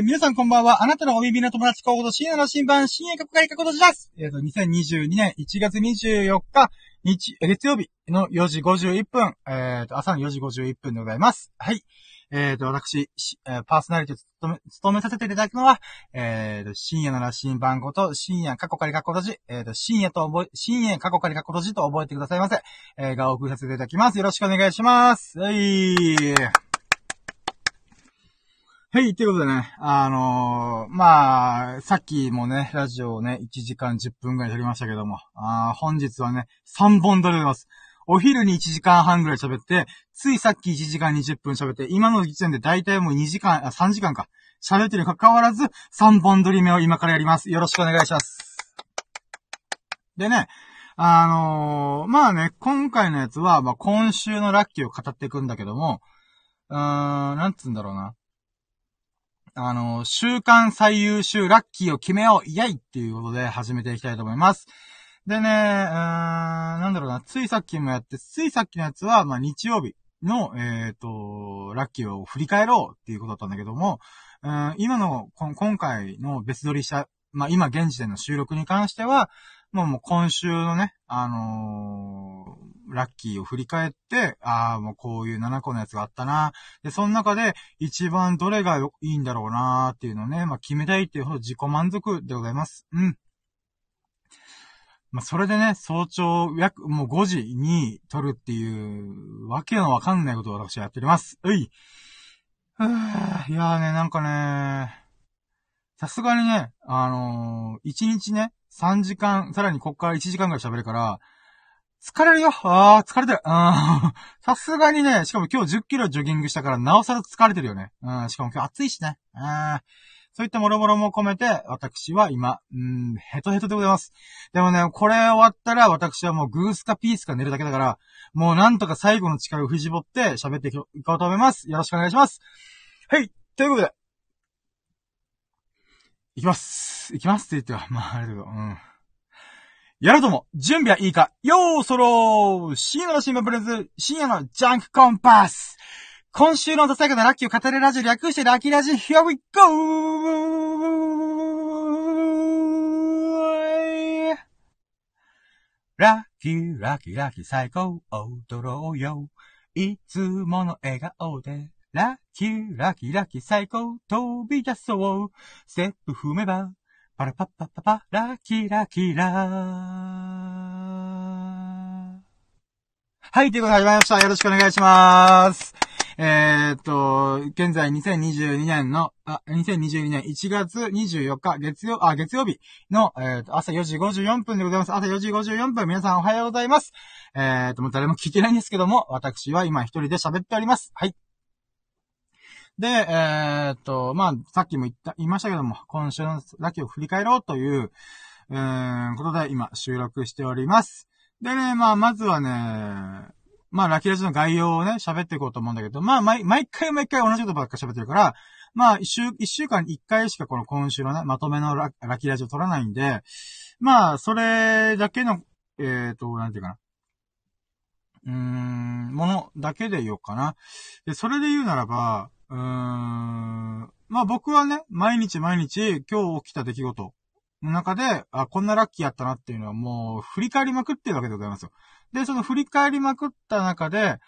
ー、皆さんこんばんは。あなたのお耳の友達候補と深夜の新版、深夜過去仮過去閉じです。えっ、ー、と、2022年1月24日、日、月曜日の4時51分、えっ、ー、と、朝の4時51分でございます。はい。えっ、ー、と、私、え、パーソナリティを務め、務めさせていただくのは、えっ、ー、と、深夜の羅針盤こと、深夜過去仮過去閉じ、えっ、と、深夜と覚え、深夜過去仮過去閉じと覚えてくださいませ。えー、がお送りさせていただきます。よろしくお願いします。はい。はい、ということでね、あのー、まあ、さっきもね、ラジオをね、1時間10分くらい撮りましたけども、あ本日はね、3本撮れます。お昼に1時間半くらい喋って、ついさっき1時間20分喋って、今の時点で大体もう2時間、あ、3時間か。喋ってるに関わらず、3本撮り目を今からやります。よろしくお願いします。でね、あのー、まあね、今回のやつは、まあ今週のラッキーを語っていくんだけども、うーん、なんつうんだろうな。あの、週間最優秀ラッキーを決めようイェイっていうことで始めていきたいと思います。でね、うーん、なんだろうな、ついさっきもやって、ついさっきのやつは、まあ、日曜日の、えっ、ー、と、ラッキーを振り返ろうっていうことだったんだけども、うん、今のこ、今回の別撮りした、まあ、今現時点の収録に関しては、もうもう今週のね、あのー、ラッキーを振り返って、ああ、もうこういう7個のやつがあったな。で、その中で一番どれがいいんだろうなっていうのをね、まあ決めたいっていうほど自己満足でございます。うん。まあ、それでね、早朝、約、もう5時に撮るっていう、わけのわかんないことを私はやっております。うい。いやーね、なんかね、さすがにね、あのー、1日ね、3時間、さらにこっから1時間ぐらい喋るから、疲れるよあー、疲れてる。うん。さすがにね、しかも今日10キロジョギングしたから、なおさら疲れてるよね。うん、しかも今日暑いしね。うん。そういったもろもろも込めて、私は今、うん、ヘトヘトでございます。でもね、これ終わったら私はもうグースかピースか寝るだけだから、もうなんとか最後の力を振り絞って喋っていこうと思います。よろしくお願いします。はい、ということで、いきます。いきますって言っては、まあ、あれだけど、うん。やるとも、準備はいいか。よーそろー。深夜の新聞プレゼ深夜のジャンクコンパス。今週のさやかなラッキーを語るラジオ略してラッキーラジ Here we go! ラッキーラッキーラッキー最高。踊ろうよいつもの笑顔でラッキーラッキーラッキー最高。飛び出そう。ステップ踏めばパラパッパッパパラキラッキーラはい、ということで始まりました。よろしくお願いします。えー、っと、現在2022年の、あ、2022年1月24日月曜、あ、月曜日の、えー、っと、朝4時54分でございます。朝4時54分、皆さんおはようございます。えー、っと、もう誰も聞いてないんですけども、私は今一人で喋っております。はい。で、えー、っと、まあ、さっきも言った、言いましたけども、今週のラッキーを振り返ろうという、えー、ことで今収録しております。でね、まあ、まずはね、まあ、ラッキーラジの概要をね、喋っていこうと思うんだけど、まあ、毎、毎回毎回同じことばっか喋ってるから、まあ、一週、一週間に一回しかこの今週のね、まとめのララキラジを取らないんで、まあ、それだけの、えっ、と、なんていうかな。うーん、ものだけで言おうかな。で、それで言うならば、まあ僕はね、毎日毎日今日起きた出来事の中で、あ、こんなラッキーやったなっていうのはもう振り返りまくってるわけでございますよ。で、その振り返りまくった中で、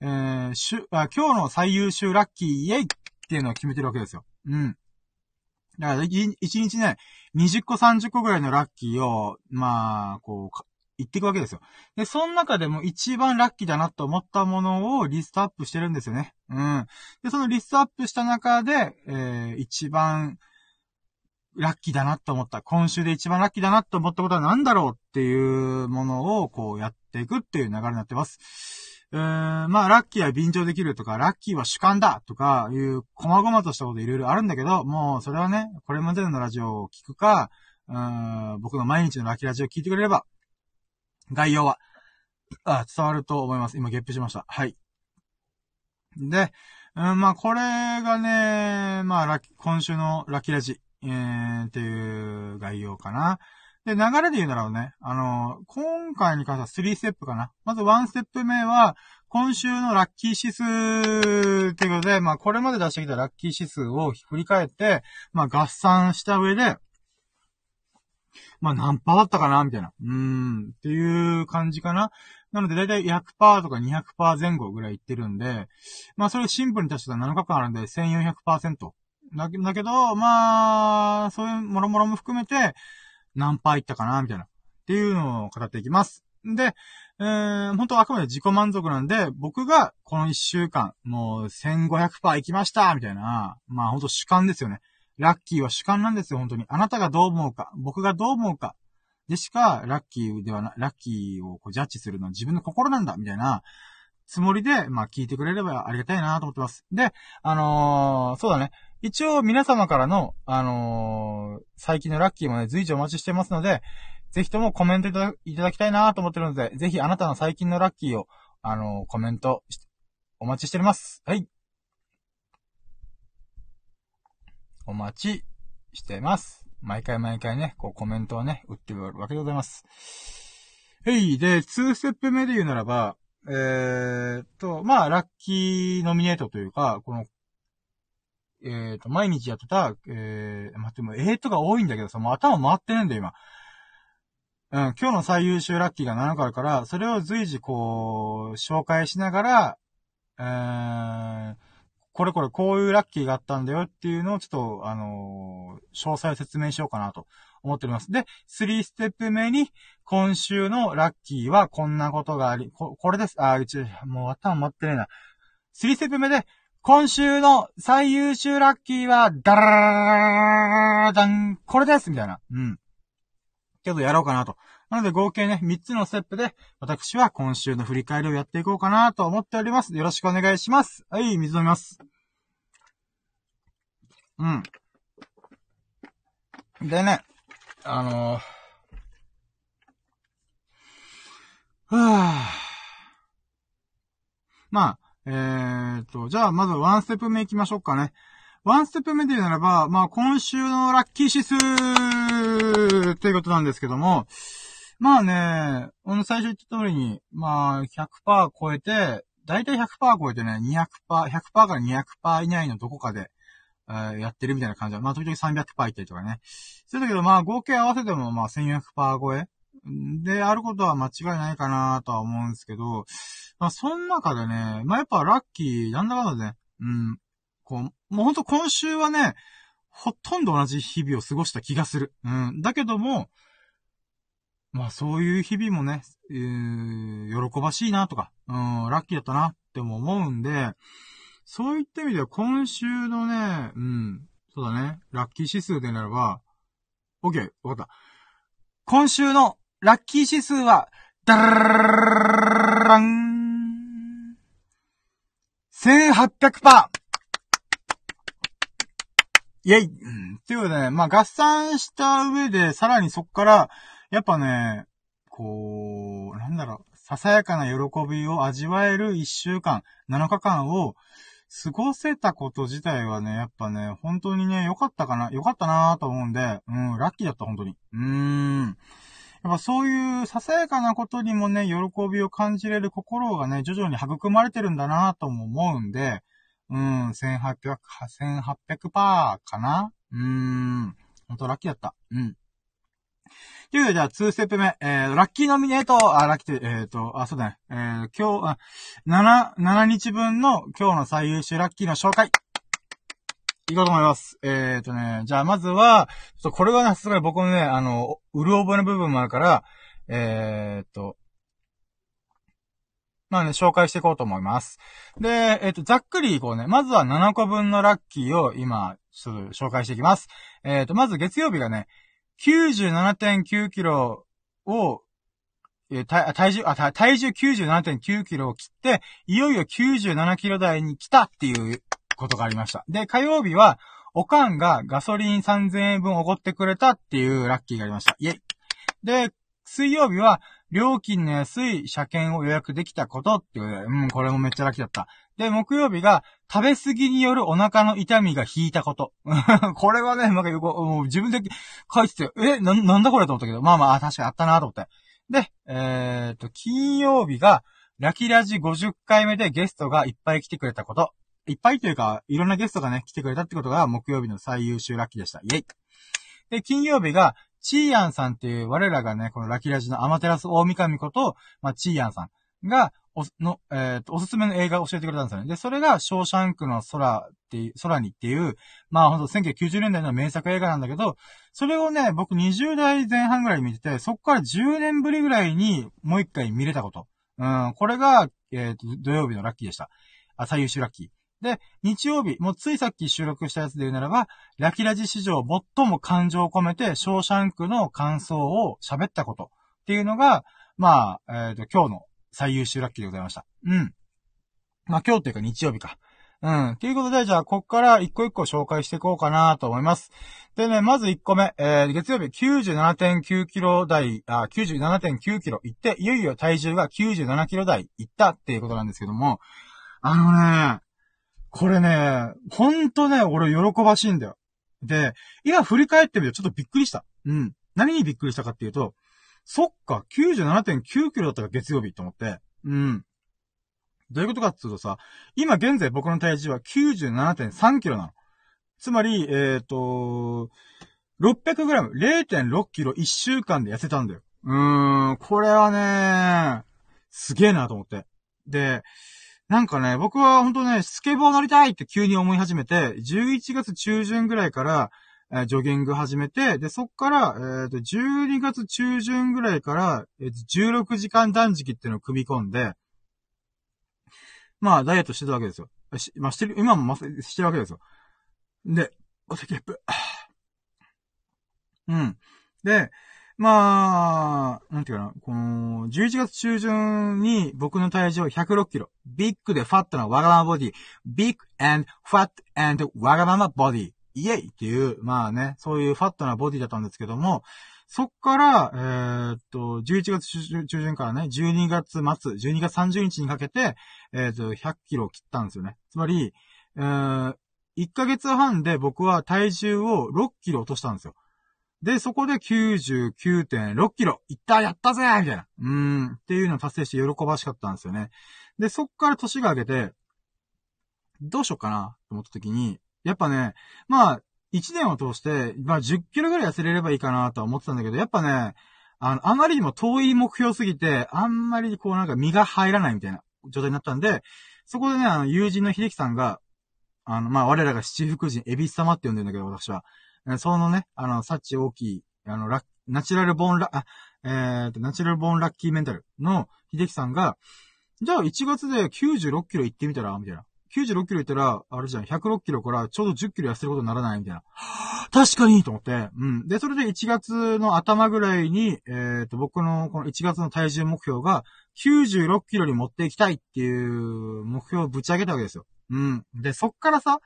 えー、しゅ、あ、今日の最優秀ラッキーイェイっていうのを決めてるわけですよ。うん。だから、1日ね、20個30個ぐらいのラッキーを、まあ、こう、言っていくわけですよ。で、その中でも一番ラッキーだなと思ったものをリストアップしてるんですよね。うん。で、そのリストアップした中で、えー、一番、ラッキーだなと思った。今週で一番ラッキーだなと思ったことは何だろうっていうものをこうやっていくっていう流れになってます。えーん、まあ、ラッキーは便乗できるとか、ラッキーは主観だとかいう、細々としたこといろいろあるんだけど、もう、それはね、これまでのラジオを聞くか、うん僕の毎日のラッキーラジオを聞いてくれれば、概要は、あ、伝わると思います。今、ゲップしました。はい。で、うん、まあ、これがね、まあ、ラ今週のラッキーラジえー、っていう概要かな。で、流れで言うならね、あの、今回に関しては3ステップかな。まず1ステップ目は、今週のラッキー指数っていうことで、まあ、これまで出してきたラッキー指数を振り返って、まあ、合算した上で、まあ、何パーだったかなみたいな。うーん、っていう感じかな。なので、だいたい100%とか200%前後ぐらいいってるんで、まあ、それシンプルに足したら7日間あるんで、1400%。だけだけど、まあ、そういうもろもろも含めて、何パーいったかなみたいな。っていうのを語っていきます。で、えー、本当はあくまで自己満足なんで、僕がこの1週間、もう1500%いきましたみたいな、まあ本当主観ですよね。ラッキーは主観なんですよ、本当に。あなたがどう思うか、僕がどう思うか、でしか、ラッキーではな、ラッキーをこうジャッジするのは自分の心なんだ、みたいな、つもりで、まあ聞いてくれればありがたいなと思ってます。で、あのー、そうだね。一応皆様からの、あのー、最近のラッキーもね、随時お待ちしてますので、ぜひともコメントいただきたいなと思ってるので、ぜひあなたの最近のラッキーを、あのー、コメントお待ちしております。はい。お待ちしてます。毎回毎回ね、こうコメントをね、打っておるわけでございます。はい。で、2ステップ目で言うならば、えー、と、まあ、ラッキーノミネートというか、この、えー、と、毎日やってた、えー、待っても、えーとが多いんだけどさ、もう頭回ってねんだよ、今。うん、今日の最優秀ラッキーが7個あるから、それを随時こう、紹介しながら、えー、これこれこういうラッキーがあったんだよっていうのをちょっと、あのー、詳細を説明しようかなと思っております。で、3ステップ目に、今週のラッキーはこんなことがあり、こ、これです。あ、うち、もう頭待ってねえな。3ステップ目で、今週の最優秀ラッキーは、ダラーダン、これですみたいな。うん。けどやろうかなと。なので合計ね、3つのステップで、私は今週の振り返りをやっていこうかなと思っております。よろしくお願いします。はい、水飲みます。うん。でね、あのー、はぁ。まあ、えーと、じゃあまずワンステップ目行きましょうかね。ワンステップ目で言うならば、まあ今週のラッキー指数っていうことなんですけども、まあね、この最初言った通りに、まあ、100%超えて、だいたい100%超えてね、200%、100%から200%以内のどこかで、えー、やってるみたいな感じだ。まあ、時々300%いったりとかね。そうだけど、まあ、合計合わせても、まあ、1400%超えであることは間違いないかなとは思うんですけど、まあ、その中でね、まあ、やっぱラッキー、なんだかんだね、うん、こう、もうほんと今週はね、ほとんど同じ日々を過ごした気がする。うん。だけども、まあそういう日々もね、えー、喜ばしいなとか、うん、ラッキーだったなっても思うんで、そういった意味では今週のね、うん、そうだね、ラッキー指数でならば、OK、わかった。今週のラッキー指数は、ダラン !1800%! イェイ、うん、っていうことでね、まあ合算した上で、さらにそっから、やっぱね、こう、なんだろう、ささやかな喜びを味わえる一週間、7日間を過ごせたこと自体はね、やっぱね、本当にね、良かったかな、良かったなぁと思うんで、うん、ラッキーだった、本当に。うーん。やっぱそういうささやかなことにもね、喜びを感じれる心がね、徐々に育まれてるんだなぁとも思うんで、うん、1800、1800%かなうーん。ほんとラッキーだった。うん。というじゃあ、2ステップ目、えー、ラッキーノミネート、あ、ラッキー、えっ、ー、と、あ、そうだね、えー、今日、あ、7、7日分の今日の最優秀ラッキーの紹介。いこうと思います。えっ、ー、とね、じゃあまずは、ちょっとこれはね、すがに僕のね、あの、うる覚えの部分もあるから、えっ、ー、と、まあね、紹介していこうと思います。で、えっ、ー、と、ざっくりいこうね。まずは7個分のラッキーを今、ちょっと紹介していきます。えっ、と、まず月曜日がね、97.9キロを、え体体重、あ、体重97.9キロを切って、いよいよ97キロ台に来たっていうことがありました。で、火曜日は、おかんがガソリン3000円分おごってくれたっていうラッキーがありました。イェイ。で、水曜日は、料金の安い車検を予約できたことっていう、うん、これもめっちゃラッキーだった。で、木曜日が、食べ過ぎによるお腹の痛みが引いたこと。これはね、なんかよく、もう自分で書いてて、え、な、なんだこれと思ったけど、まあまあ、確かにあったなと思って。で、えー、と、金曜日が、ラキラジ50回目でゲストがいっぱい来てくれたこと。いっぱいというか、いろんなゲストがね、来てくれたってことが木曜日の最優秀ラッキーでした。イェイ。で、金曜日が、チーアンさんっていう我らがね、このラキラジのアマテラス大神こと、まあ、チーアンさんが、お、の、えっ、ー、と、おすすめの映画を教えてくれたんですよね。で、それが、ショーシャンクの空っていう、空にっていう、まあほんと1990年代の名作映画なんだけど、それをね、僕20代前半ぐらい見てて、そこから10年ぶりぐらいにもう一回見れたこと。うん、これが、えっ、ー、と、土曜日のラッキーでした。あ、最優秀ラッキー。で、日曜日、もうついさっき収録したやつで言うならば、ラキラジ史上最も感情を込めて、ショーシャンクの感想を喋ったことっていうのが、まあ、えっ、ー、と、今日の最優秀ラッキーでございました。うん。まあ今日っていうか日曜日か。うん。ということで、じゃあ、こっから一個一個紹介していこうかなと思います。でね、まず1個目、えー、月曜日97.9キロ台、あ、97.9キロ行って、いよいよ体重が97キロ台行ったっていうことなんですけども、あのね、これね、ほんとね、俺喜ばしいんだよ。で、今振り返ってみるちょっとびっくりした。うん。何にびっくりしたかっていうと、そっか、97.9キロだったか月曜日と思って。うん。どういうことかっていうとさ、今現在僕の体重は97.3キロなの。つまり、えっ、ー、と、600グラム、0.6キロ1週間で痩せたんだよ。うーん、これはね、すげえなと思って。で、なんかね、僕は本当ね、スケボー乗りたいって急に思い始めて、11月中旬ぐらいから、えー、ジョギング始めて、で、そっから、えっ、ー、と、12月中旬ぐらいから、えっー、16時間断食っていうのを組み込んで、まあ、ダイエットしてたわけですよ。し、まあ、してる、今もましてるわけですよ。で、お手キャップ。うん。で、まあ、なんていうかな、この、11月中旬に僕の体重106キロ。ビッグでファットなわがままボディ。ビッグ and fat and わがままボディ。イエイっていう、まあね、そういうファットなボディだったんですけども、そっから、えー、っと、11月中旬からね、12月末、12月30日にかけて、えー、っと、100キロ切ったんですよね。つまり、えー、1ヶ月半で僕は体重を6キロ落としたんですよ。で、そこで99.6キロ。いったやったぜみたいな。うーん。っていうのを達成して喜ばしかったんですよね。で、そっから年が明けて、どうしようかなと思った時に、やっぱね、まあ、1年を通して、まあ10キロぐらい痩せれればいいかなとは思ってたんだけど、やっぱね、あの、あまりにも遠い目標すぎて、あんまりこうなんか身が入らないみたいな状態になったんで、そこでね、あの、友人の秀樹さんが、あの、まあ、我らが七福神、エビス様って呼んでんだけど、私は。そのね、あの、サッチ大きい、あの、ラナチュラルボーンラ、あ、えーと、ナチュラルボーンラッキーメンタルの秀樹さんが、じゃあ1月で96キロ行ってみたら？みたいな。96キロ行ったら、あれじゃん、106キロからちょうど10キロ痩せることにならないみたいな。確かにと思って。うん。で、それで1月の頭ぐらいに、えっ、ー、と、僕のこの1月の体重目標が96キロに持っていきたいっていう目標をぶち上げたわけですよ。うん。で、そっからさ、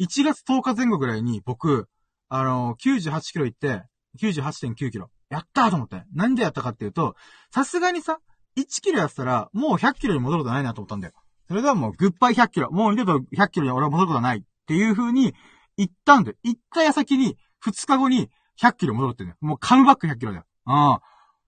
1月10日前後ぐらいに僕、あの、98キロ行って、98.9キロ。やったーと思って。何でやったかっていうと、さすがにさ、1キロやったら、もう100キロに戻ることないなと思ったんだよ。それではもう、グッバイ100キロ。もう二度と100キロに俺は戻ることはない。っていう風に、言ったんだよ。言った矢先に、2日後に100キロ戻るってんだよ。もうカムバック100キロだよ。うん。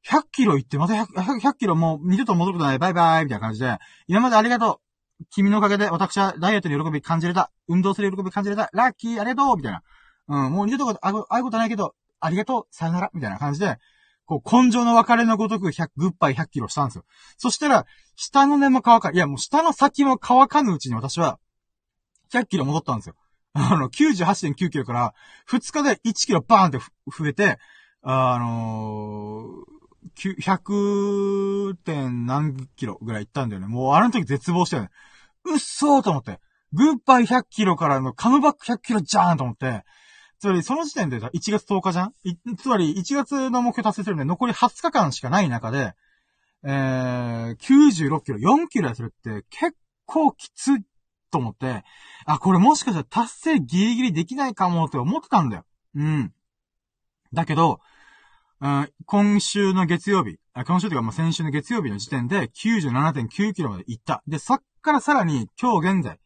100キロ行って、また 100, 100キロもう二度と戻ることない。バイバイみたいな感じで、今までありがとう。君のおかげで私はダイエットに喜び感じれた。運動する喜び感じれた。ラッキー、ありがとうみたいな。うん、もう二度とああいうことないけど、ありがとう、さよならみたいな感じで、こう、根性の別れのごとく100、グッバイ100キロしたんですよ。そしたら、下の根も乾か、いや、もう下の先も乾かぬうちに私は、100キロ戻ったんですよ。あの、98.9キロから、2日で1キロバーンって増えて、あのー、100点何キロぐらい行ったんだよね。もうあの時絶望したよね。うっそーと思って。グッバイ100キロからのカムバック100キロじゃーんと思って、つまり、その時点で1月10日じゃん？つまり、1月の目標達成するんで、残り20日間しかない中で、えー、96キロ、4キロ痩せるって結構きついと思って、あ、これもしかしたら達成ギリギリできないかもって思ってたんだよ。うん。だけど、うん、今週の月曜日、今週というかもう先週の月曜日の時点で97.9キロまで行った。で、そっからさらに今日現在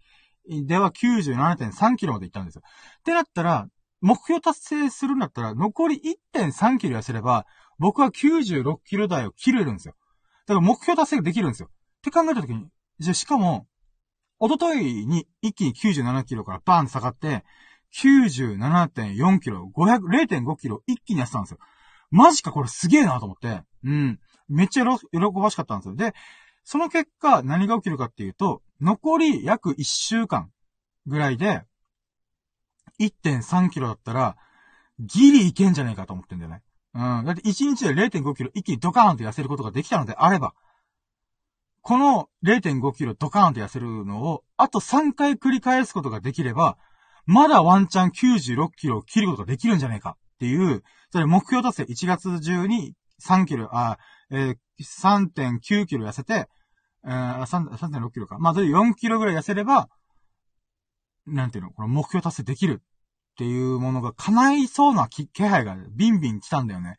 では97.3キロまで行ったんですよ。ってなったら、目標達成するんだったら、残り1.3キロ痩せれば、僕は96キロ台を切れるんですよ。だから目標達成できるんですよ。って考えたときに、じゃしかも、おとといに一気に97キロからバーンと下がって、97.4キロ、500、0.5キロ一気に痩せたんですよ。マジかこれすげえなと思って。うん。めっちゃ喜ばしかったんですよ。で、その結果何が起きるかっていうと、残り約1週間ぐらいで、1.3キロだったら、ギリいけんじゃねえかと思ってんだよね。うん。だって1日で0.5キロ一気にドカーンと痩せることができたのであれば、この0.5キロドカーンと痩せるのを、あと3回繰り返すことができれば、まだワンチャン96キロを切ることができるんじゃねえかっていう、それ目標達成1月中に3キロ、あ、えー、3.9キロ痩せて、えー、3.6キロか。まあ、それ4キロぐらい痩せれば、なんていうの、この目標達成できるっていうものが叶いそうな気配がビンビン来たんだよね。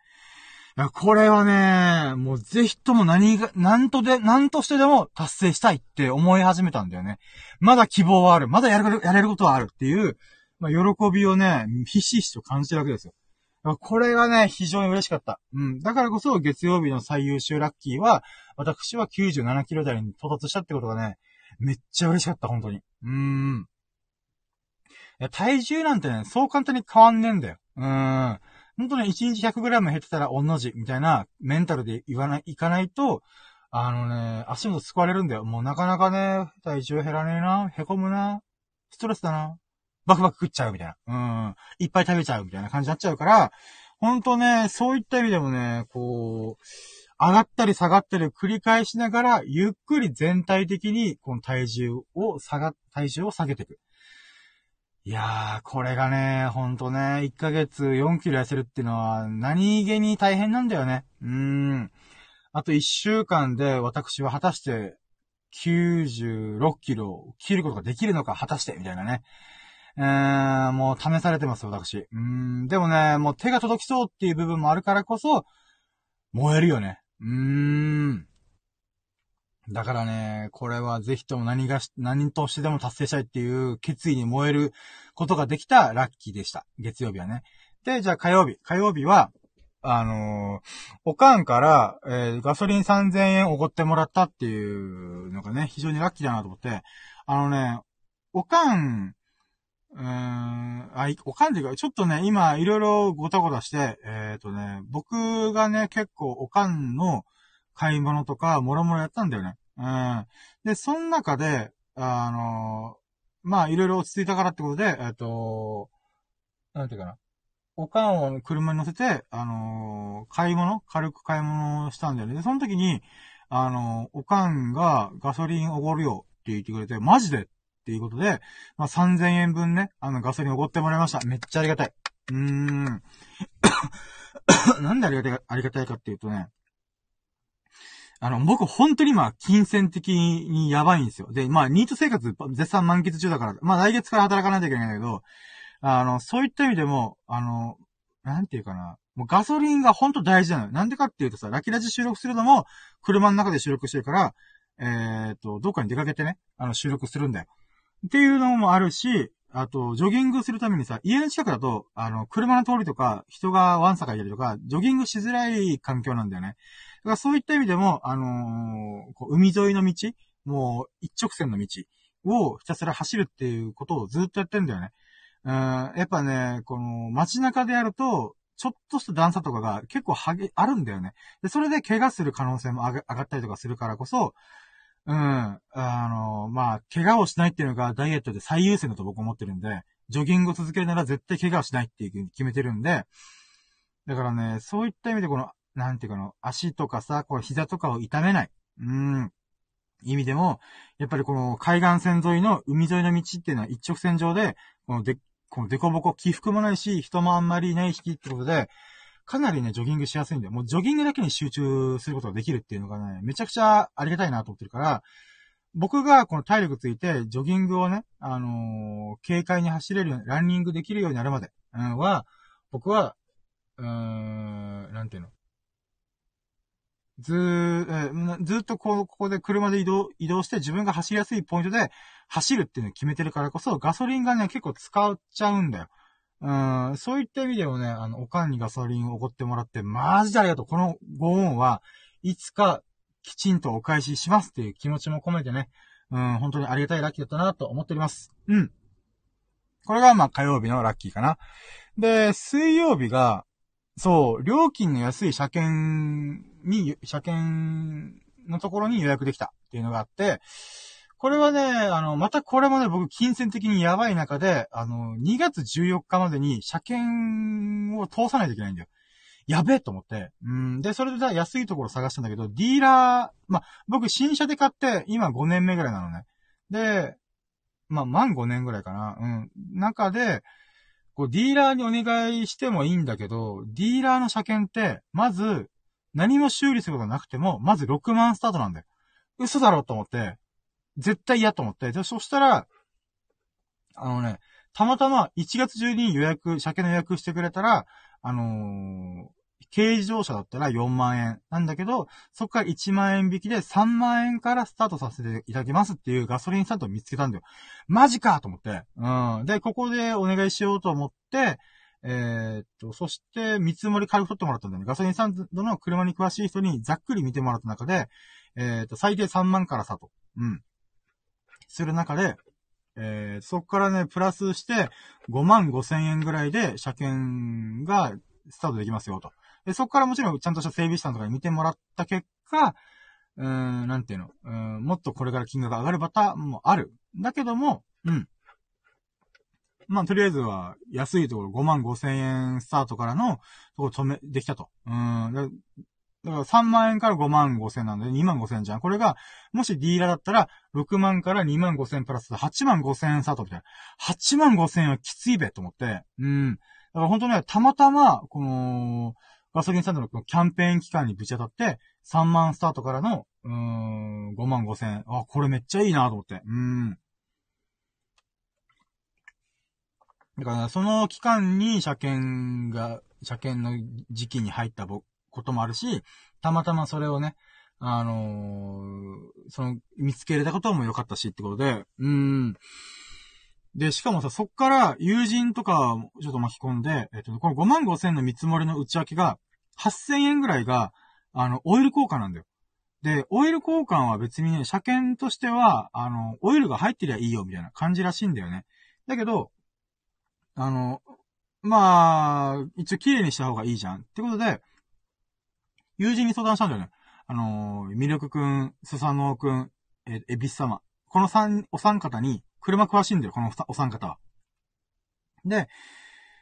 いや、これはね、もうぜひとも何が、なんとで、なんとしてでも達成したいって思い始めたんだよね。まだ希望はある。まだやる、やれることはあるっていう、まあ、喜びをね、ひしひしと感じてるわけですよ。これがね、非常に嬉しかった。うん。だからこそ、月曜日の最優秀ラッキーは、私は97キロ台に到達したってことがね、めっちゃ嬉しかった、本当に。うーん。いや、体重なんてね、そう簡単に変わんねえんだよ。うーん。本当に1日 100g 減ってたら同じ、みたいなメンタルで言わない、いかないと、あのね、足元救われるんだよ。もうなかなかね、体重減らねえな、凹むな、ストレスだな、バクバク食っちゃうみたいな。うん。いっぱい食べちゃうみたいな感じになっちゃうから、ほんとね、そういった意味でもね、こう、上がったり下がったり繰り返しながら、ゆっくり全体的に、この体重を下が、体重を下げていく。いやー、これがね、ほんとね、1ヶ月4キロ痩せるっていうのは、何気に大変なんだよね。うーん。あと1週間で私は果たして96キロを切ることができるのか、果たして、みたいなね。えー、もう試されてます、私。うん、でもね、もう手が届きそうっていう部分もあるからこそ、燃えるよね。うーん。だからね、これはぜひとも何がし、何としてでも達成したいっていう決意に燃えることができたラッキーでした。月曜日はね。で、じゃあ火曜日。火曜日は、あのー、おかんから、えー、ガソリン3000円おごってもらったっていうのがね、非常にラッキーだなと思って、あのね、おかん、うーん、あ、おかんっていうか、ちょっとね、今、いろいろごたごたして、えっ、ー、とね、僕がね、結構、おかんの買い物とか、もろもろやったんだよね。うん。で、その中で、あのまあ、いろいろ落ち着いたからってことで、えっ、と、なんていうかな。おかんを車に乗せて、あの買い物？軽く買い物をしたんだよね。で、その時に、あのおかんがガソリンおごるよって言ってくれて、マジでっていうことで、まあ、3000円分ね、あの、ガソリンおごってもらいました。めっちゃありがたい。うーん。なんでありがたい、ありがたいかっていうとね、あの、僕本当に今、金銭的にやばいんですよ。で、まあ、ニート生活絶賛満喫中だから、まあ、来月から働かないといけないんだけど、あの、そういった意味でも、あの、なんていうかな。もうガソリンが本当大事なのよ。なんでかっていうとさ、ラキラジ収録するのも、車の中で収録してるから、えっ、と、どっかに出かけてね、あの、収録するんだよ。っていうのもあるし、あと、ジョギングするためにさ、家の近くだと、あの、車の通りとか、人がワンサカいたりとか、ジョギングしづらい環境なんだよね。だからそういった意味でも、あのー、こう海沿いの道、もう一直線の道をひたすら走るっていうことをずっとやってんだよね。うん、やっぱね、この街中でやると、ちょっとした段差とかが結構はげ、あるんだよね。で、それで怪我する可能性も上がったりとかするからこそ、うん。あの、まあ、怪我をしないっていうのがダイエットで最優先だと僕思ってるんで、ジョギングを続けるなら絶対怪我をしないっていうふうに決めてるんで、だからね、そういった意味でこの、なんていうかの、足とかさ、こう膝とかを痛めない。うん。意味でも、やっぱりこの海岸線沿いの海沿いの道っていうのは一直線上で、こので、このデコボコ起伏もないし、人もあんまりいない引きってことで、かなりね、ジョギングしやすいんだよ。もうジョギングだけに集中することができるっていうのがね、めちゃくちゃありがたいなと思ってるから、僕がこの体力ついて、ジョギングをね、あのー、軽快に走れるように、ランニングできるようになるまで、うん、は、僕は、うーん、なんていうの？ずー、ずっとこう、ここで車で移動、移動して自分が走りやすいポイントで走るっていうのを決めてるからこそ、ガソリンがね、結構使っちゃうんだよ。うん、そういった意味でもね、あの、おかんにガソリンをおごってもらって、マジでありがとう。このご恩は、いつかきちんとお返ししますっていう気持ちも込めてね、うん、本当にありがたいラッキーだったなと思っております。うん。これがまあ火曜日のラッキーかな。で、水曜日が、そう、料金の安い車検に、車検のところに予約できたっていうのがあって、これはね、あの、またこれもね、僕、金銭的にやばい中で、あの、2月14日までに車検を通さないといけないんだよ。やべえと思って。うん。で、それで安いところ探したんだけど、ディーラー、ま僕新車で買って、今5年目ぐらいなのね。で、まあ、満5年ぐらいかな。うん。中で、こう、ディーラーにお願いしてもいいんだけど、ディーラーの車検って、まず、何も修理することなくても、まず6万スタートなんだよ。嘘だろと思って、絶対嫌と思って。で、そしたら、あのね、たまたま1月中に予約、車検の予約してくれたら、あのー、軽自動車だったら4万円なんだけど、そこから1万円引きで3万円からスタートさせていただきますっていうガソリンスタンドを見つけたんだよ。マジかと思って。うん。で、ここでお願いしようと思って、えー、っと、そして見積もり軽く取ってもらったんだよね。ガソリンスタンドの車に詳しい人にざっくり見てもらった中で、えー、っと、最低3万からスタート。うん。する中で、えー、そこからね、プラスして、5万5千円ぐらいで車検がスタートできますよ、と。で、そこからもちろんちゃんとした整備士さんとかに見てもらった結果、うーん、なんていうの、うん、もっとこれから金額が上がるパターンもある。だけども、うん。まあ、とりあえずは、安いところ5万5千円スタートからの、とこ止め、できたと。うん。だから3万円から5万5千なんで2万5千じゃん。これが、もしディーラーだったら、6万から2万5千プラス8万5千円スタートみたいな。8万5千円はきついべと思って。うん。だから本当ね、たまたま、この、ガソリンスタンドのキャンペーン期間にぶち当たって、3万スタートからの、うーん、5万5千円。あ、これめっちゃいいなと思って。うん。だから、その期間に車検が、車検の時期に入ったこともあるし、たまたまそれをね、あのー、その、見つけれたことも良かったしってことで、うん。で、しかもさ、そっから友人とかちょっと巻き込んで、えっと、この5万5千の見積もりの内訳が、8000円ぐらいが、あの、オイル交換なんだよ。で、オイル交換は別にね、車検としては、あの、オイルが入ってりゃいいよ、みたいな感じらしいんだよね。だけど、あの、まあ、一応綺麗にした方がいいじゃん。ってことで、友人に相談したんだよね。あの、ミルクくん、スサノオくん、え、エビス様。この三、お三方に、車詳しいんだよ、このお三方は。で、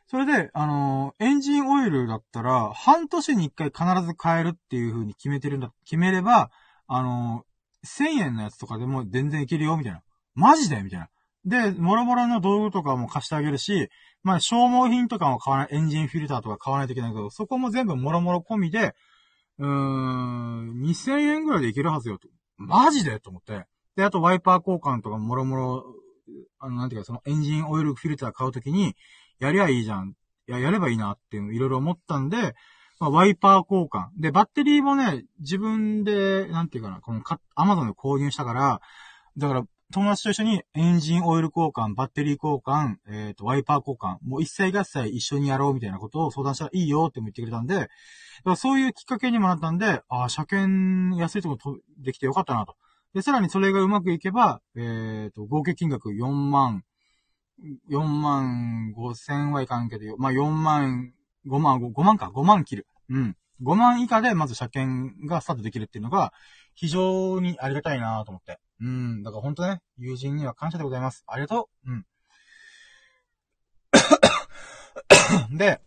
それで、あのエンジンオイルだったら、半年に一回必ず変えるっていう風に決めてるんだ、決めれば、あの1000円のやつとかでも全然いけるよ、みたいな。マジで？みたいな。で、もろもろの道具とかも貸してあげるし、まあ、消耗品とかも買わない、エンジンフィルターとか買わないといけないけど、そこも全部もろもろ込みで、うーん、2000円ぐらいでいけるはずよ、と。マジで？と思って。で、あとワイパー交換とかもろもろ、あの、なんていうか、そのエンジンオイルフィルター買うときに、やりゃいいじゃん。いや、やればいいなっていうのいろいろ思ったんで、まあ、ワイパー交換。で、バッテリーもね、自分で、なんていうかな、このアマゾンで購入したから、だから、友達と一緒にエンジンオイル交換、バッテリー交換、えっ、ー、と、ワイパー交換、もう一切合切一緒にやろうみたいなことを相談したらいいよっても言ってくれたんで、だからそういうきっかけにもなったんで、ああ、車検安いところできてよかったなと。で、さらにそれがうまくいけば、えっ、ー、と、合計金額4万、4万5千はいかんけど、まあ、4万、5万、5万か、5万切る。うん。5万以下でまず車検がスタートできるっていうのが、非常にありがたいなと思って。うん。だから本当ね、友人には感謝でございます。ありがとう。うん。で、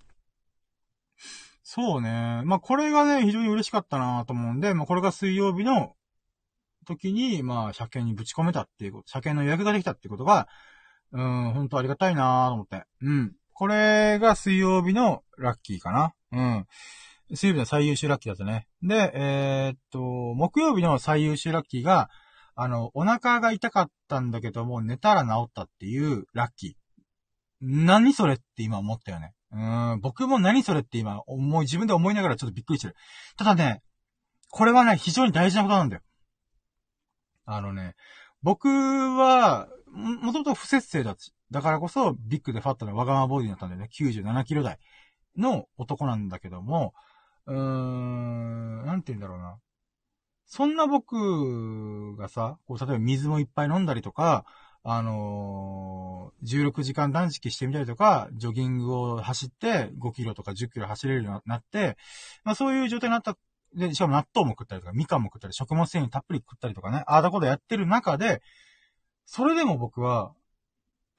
そうね。まあ、これがね、非常に嬉しかったなと思うんで、まあ、これが水曜日の時に、まあ、車検にぶち込めたっていうこと、車検の予約ができたっていうことが、うん、本当ありがたいなと思って。うん。これが水曜日のラッキーかな。うん。水曜日の最優秀ラッキーだったね。で、えー、っと、木曜日の最優秀ラッキーが、あの、お腹が痛かったんだけども、寝たら治ったっていうラッキー。何それって今思ったよね。うん、僕も何それって今思い、自分で思いながらちょっとびっくりしてる。ただね、これはね、非常に大事なことなんだよ。あのね、僕は、もともと不節制だだからこそ、ビッグでファットなわがままボディだったんだよね。97キロ台の男なんだけども、うーん、なんて言うんだろうな。そんな僕がさ、こう、例えば水もいっぱい飲んだりとか、あのー、16時間断食してみたりとか、ジョギングを走って5キロとか10キロ走れるようになって、まあそういう状態になった、で、しかも納豆も食ったりとか、みかんも食ったり、食物繊維たっぷり食ったりとかね、ああだことやってる中で、それでも僕は、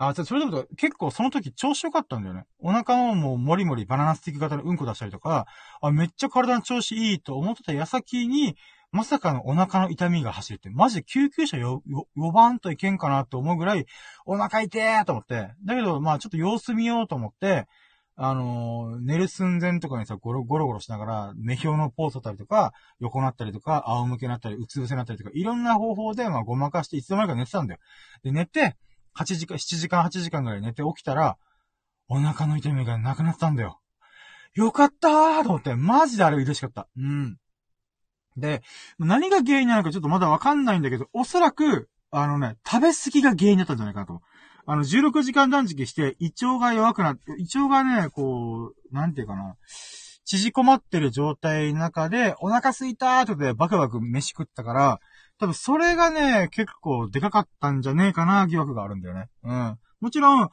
あ、じゃそれでも結構その時調子良かったんだよね。お腹ももうもりもりバナナスティック型のうんこ出したりとか、あ、めっちゃ体の調子いいと思ってた矢先に、まさかのお腹の痛みが走って、マジで救急車よ、呼ばんといけんかなって思うぐらい、お腹痛えと思って。だけど、まあちょっと様子見ようと思って、あのー、寝る寸前とかにさ、ゴロゴロゴロしながら、目標のポーズ取ったりとか、横なったりとか、仰向けなったり、うつ伏せなったりとか、いろんな方法で、まあごまかして、いつの間にか寝てたんだよ。で、寝て、8時間、7時間、8時間ぐらい寝て起きたら、お腹の痛みがなくなったんだよ。よかったーと思って、マジであれ嬉しかった。うん。で、何が原因なのかちょっとまだわかんないんだけど、おそらく、あのね、食べ過ぎが原因だったんじゃないかなと。あの、16時間断食して、胃腸が弱くなって、胃腸がね、こう、なんていうかな、縮こまってる状態の中で、お腹すいたーってでバクバク飯食ったから、多分それがね、結構でかかったんじゃねえかな、疑惑があるんだよね。うん。もちろん、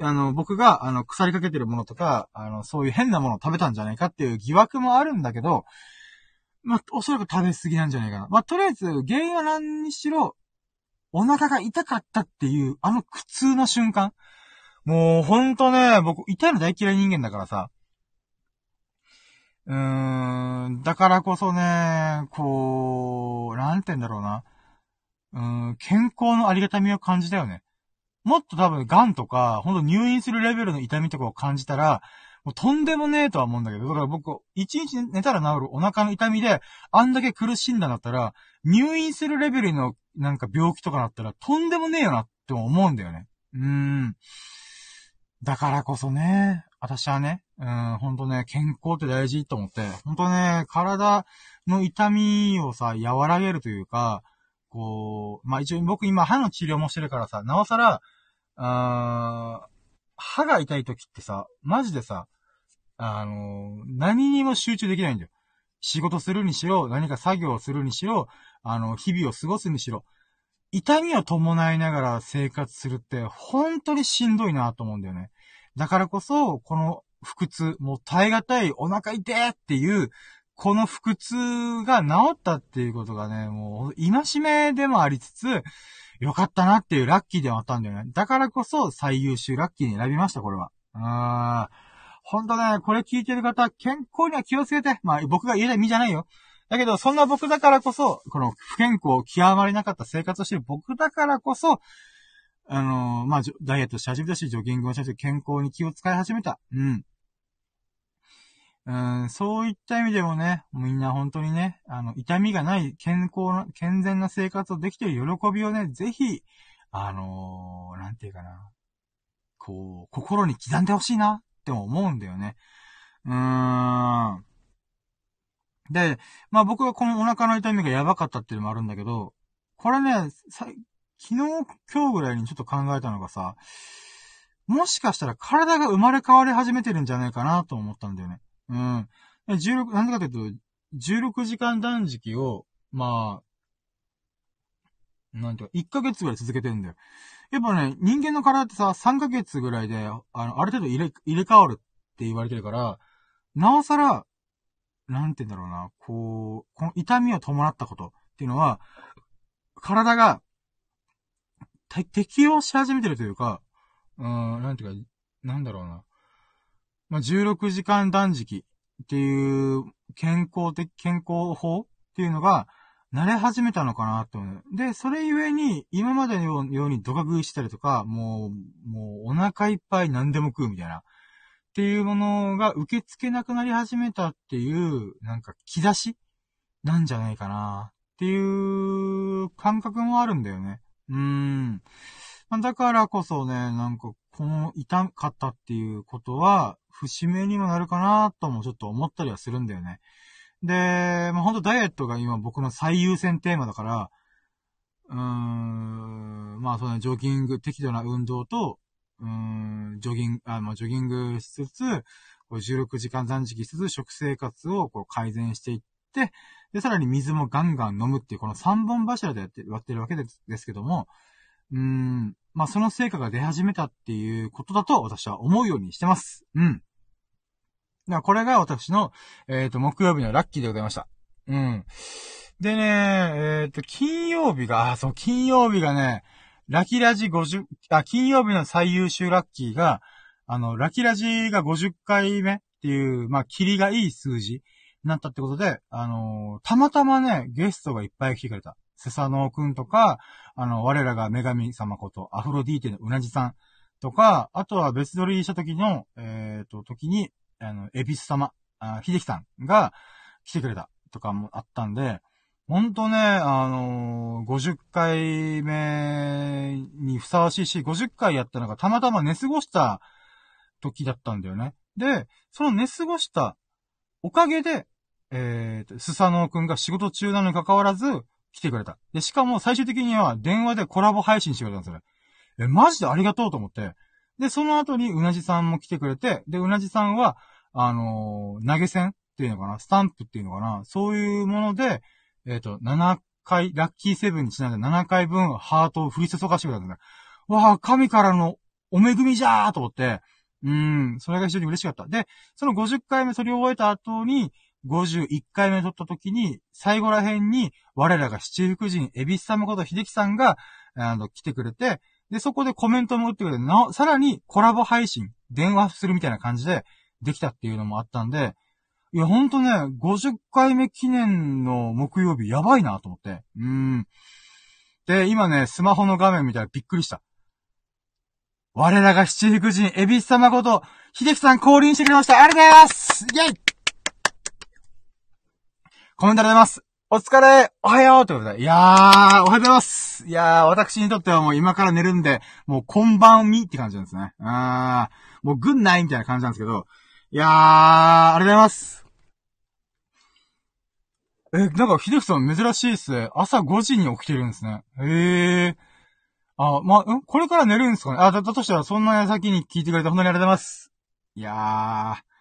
あの、僕が、あの、腐りかけてるものとか、あの、そういう変なものを食べたんじゃないかっていう疑惑もあるんだけど、まあ、おそらく食べ過ぎなんじゃないかな。まあ、とりあえず、原因は何にしろ、お腹が痛かったっていう、あの苦痛な瞬間。もう、ほんとね、僕、痛いの大嫌い人間だからさ。うーん、だからこそね、こう、なんて言うんだろうな。うん、健康のありがたみを感じたよね。もっと多分、癌とか、ほんと入院するレベルの痛みとかを感じたら、もうとんでもねえとは思うんだけど、だから僕、一日寝たら治るお腹の痛みで、あんだけ苦しんだんだったら、入院するレベルのなんか病気とかだったら、とんでもねえよなって思うんだよね。うん。だからこそね、私はね、うん、ほんとね、健康って大事と思って、ほんとね、体の痛みをさ、和らげるというか、こう、まあ、一応僕今歯の治療もしてるからさ、なおさら、あ歯が痛い時ってさ、マジでさ、あのー、何にも集中できないんだよ。仕事するにしろ、何か作業をするにしろ、あの、日々を過ごすにしろ、痛みを伴いながら生活するって、本当にしんどいなと思うんだよね。だからこそ、この腹痛、もう耐え難いお腹痛いっていう、この腹痛が治ったっていうことがね、もう、戒めでもありつつ、よかったなっていうラッキーでもあったんだよね。だからこそ最優秀ラッキーに選びました、これは。あー。ほんとね、これ聞いてる方、健康には気をつけて。まあ、僕が言えない身じゃないよ。だけど、そんな僕だからこそ、この不健康、極まりなかった生活をしてる僕だからこそ、あのー、まあ、ダイエットし始めたし、ジョギングをし始めて健康に気を使い始めた。うん。うん、そういった意味でもね、みんな本当にね、あの、痛みがない健康な、健全な生活をできている喜びをね、ぜひ、あのー、なんていうかな。こう、心に刻んでほしいなって思うんだよね。うーん。で、まあ僕はこのお腹の痛みがやばかったっていうのもあるんだけど、これね、昨日、今日ぐらいにちょっと考えたのがさ、もしかしたら体が生まれ変わり始めてるんじゃないかなと思ったんだよね。うん。16、なんでかというと、16時間断食を、まあ、なんていうか、1ヶ月ぐらい続けてるんだよ。やっぱね、人間の体ってさ、3ヶ月ぐらいで、あの、ある程度入れ、入れ替わるって言われてるから、なおさら、なんて言うんだろうな、こう、この痛みを伴ったことっていうのは、体が、適応し始めてるというか、うん、なんていうか、なんだろうな。まあ、16時間断食っていう健康的、健康法っていうのが、慣れ始めたのかなって思う。で、それゆえに、今までのようにドカ食いしたりとか、もう、もうお腹いっぱい何でも食うみたいな。っていうものが受け付けなくなり始めたっていう、なんか、気出しなんじゃないかな。っていう感覚もあるんだよね。うーん。だからこそね、なんか、この痛かったっていうことは、節目にもなるかなともちょっと思ったりはするんだよね。で、まあ、ほんとダイエットが今僕の最優先テーマだから、うーん、まあそうね、ジョギング、適度な運動と、うーん、ジョギング、あ、まあジョギングしつつ、こう16時間断食しつつ食生活をこう改善していって、で、さらに水もガンガン飲むっていう、この3本柱でやってやってるわけですけども、うん、まあ、その成果が出始めたっていうことだと私は思うようにしてます。うん。だからこれが私の、えっ、ー、と、木曜日のラッキーでございました。うん。でね、えっ、ー、と、金曜日が、あ、そう、金曜日がね、ラキラジ50、あ、金曜日の最優秀ラッキーが、あの、ラキラジが50回目っていう、まあ、キリがいい数字になったってことで、あのー、たまたまね、ゲストがいっぱい来てくれた。セサノーくんとか、あの、我らが女神様ことアフロディーテのうなじさんとか、あとは別撮りした時の、えっ、ー、と、時に、あの、エビス様、あ秀樹さんが来てくれたとかもあったんで、ほんとね、あのー、50回目にふさわしいし、50回やったのがたまたま寝過ごした時だったんだよね。で、その寝過ごしたおかげで、えっ、ー、と、スサノーくんが仕事中なのに関わらず、来てくれた。で、しかも最終的には電話でコラボ配信してくれたんですよ。え、マジで？ありがとうと思って。で、その後にうなじさんも来てくれて、で、うなじさんは、あのー、投げ銭っていうのかな？スタンプっていうのかな？そういうもので、えっ、ー、と、7回、ラッキーセブンにちなんで7回分ハートを降り注がしてくれたんだ。わあ、神からのお恵みじゃーと思って、うん、それが非常に嬉しかった。で、その50回目それを終えた後に、51回目撮った時に、最後ら辺に、我らが七福神、エビス様こと秀樹さんが、あの、来てくれて、で、そこでコメントも打ってくれて、なお、さらにコラボ配信、電話するみたいな感じで、できたっていうのもあったんで、いや、ほんとね、50回目記念の木曜日やばいなと思って。うん。で、今ね、スマホの画面見たらびっくりした。我らが七福神、エビス様こと、秀樹さん降臨してくれましたありがとうございますイェイコメントありがとうございます。お疲れおはようということで。いやー、おはようございます。いやー、私にとってはもう今から寝るんで、もうこんばんみって感じなんですね。あー、もうぐんないみたいな感じなんですけど。いやー、ありがとうございます。え、なんか、秀樹さん珍しいっすね。朝5時に起きてるんですね。へー。あ、まん？これから寝るんですかね？あ、だったとしたらそんな先に聞いてくれて本当にありがとうございます。いやー。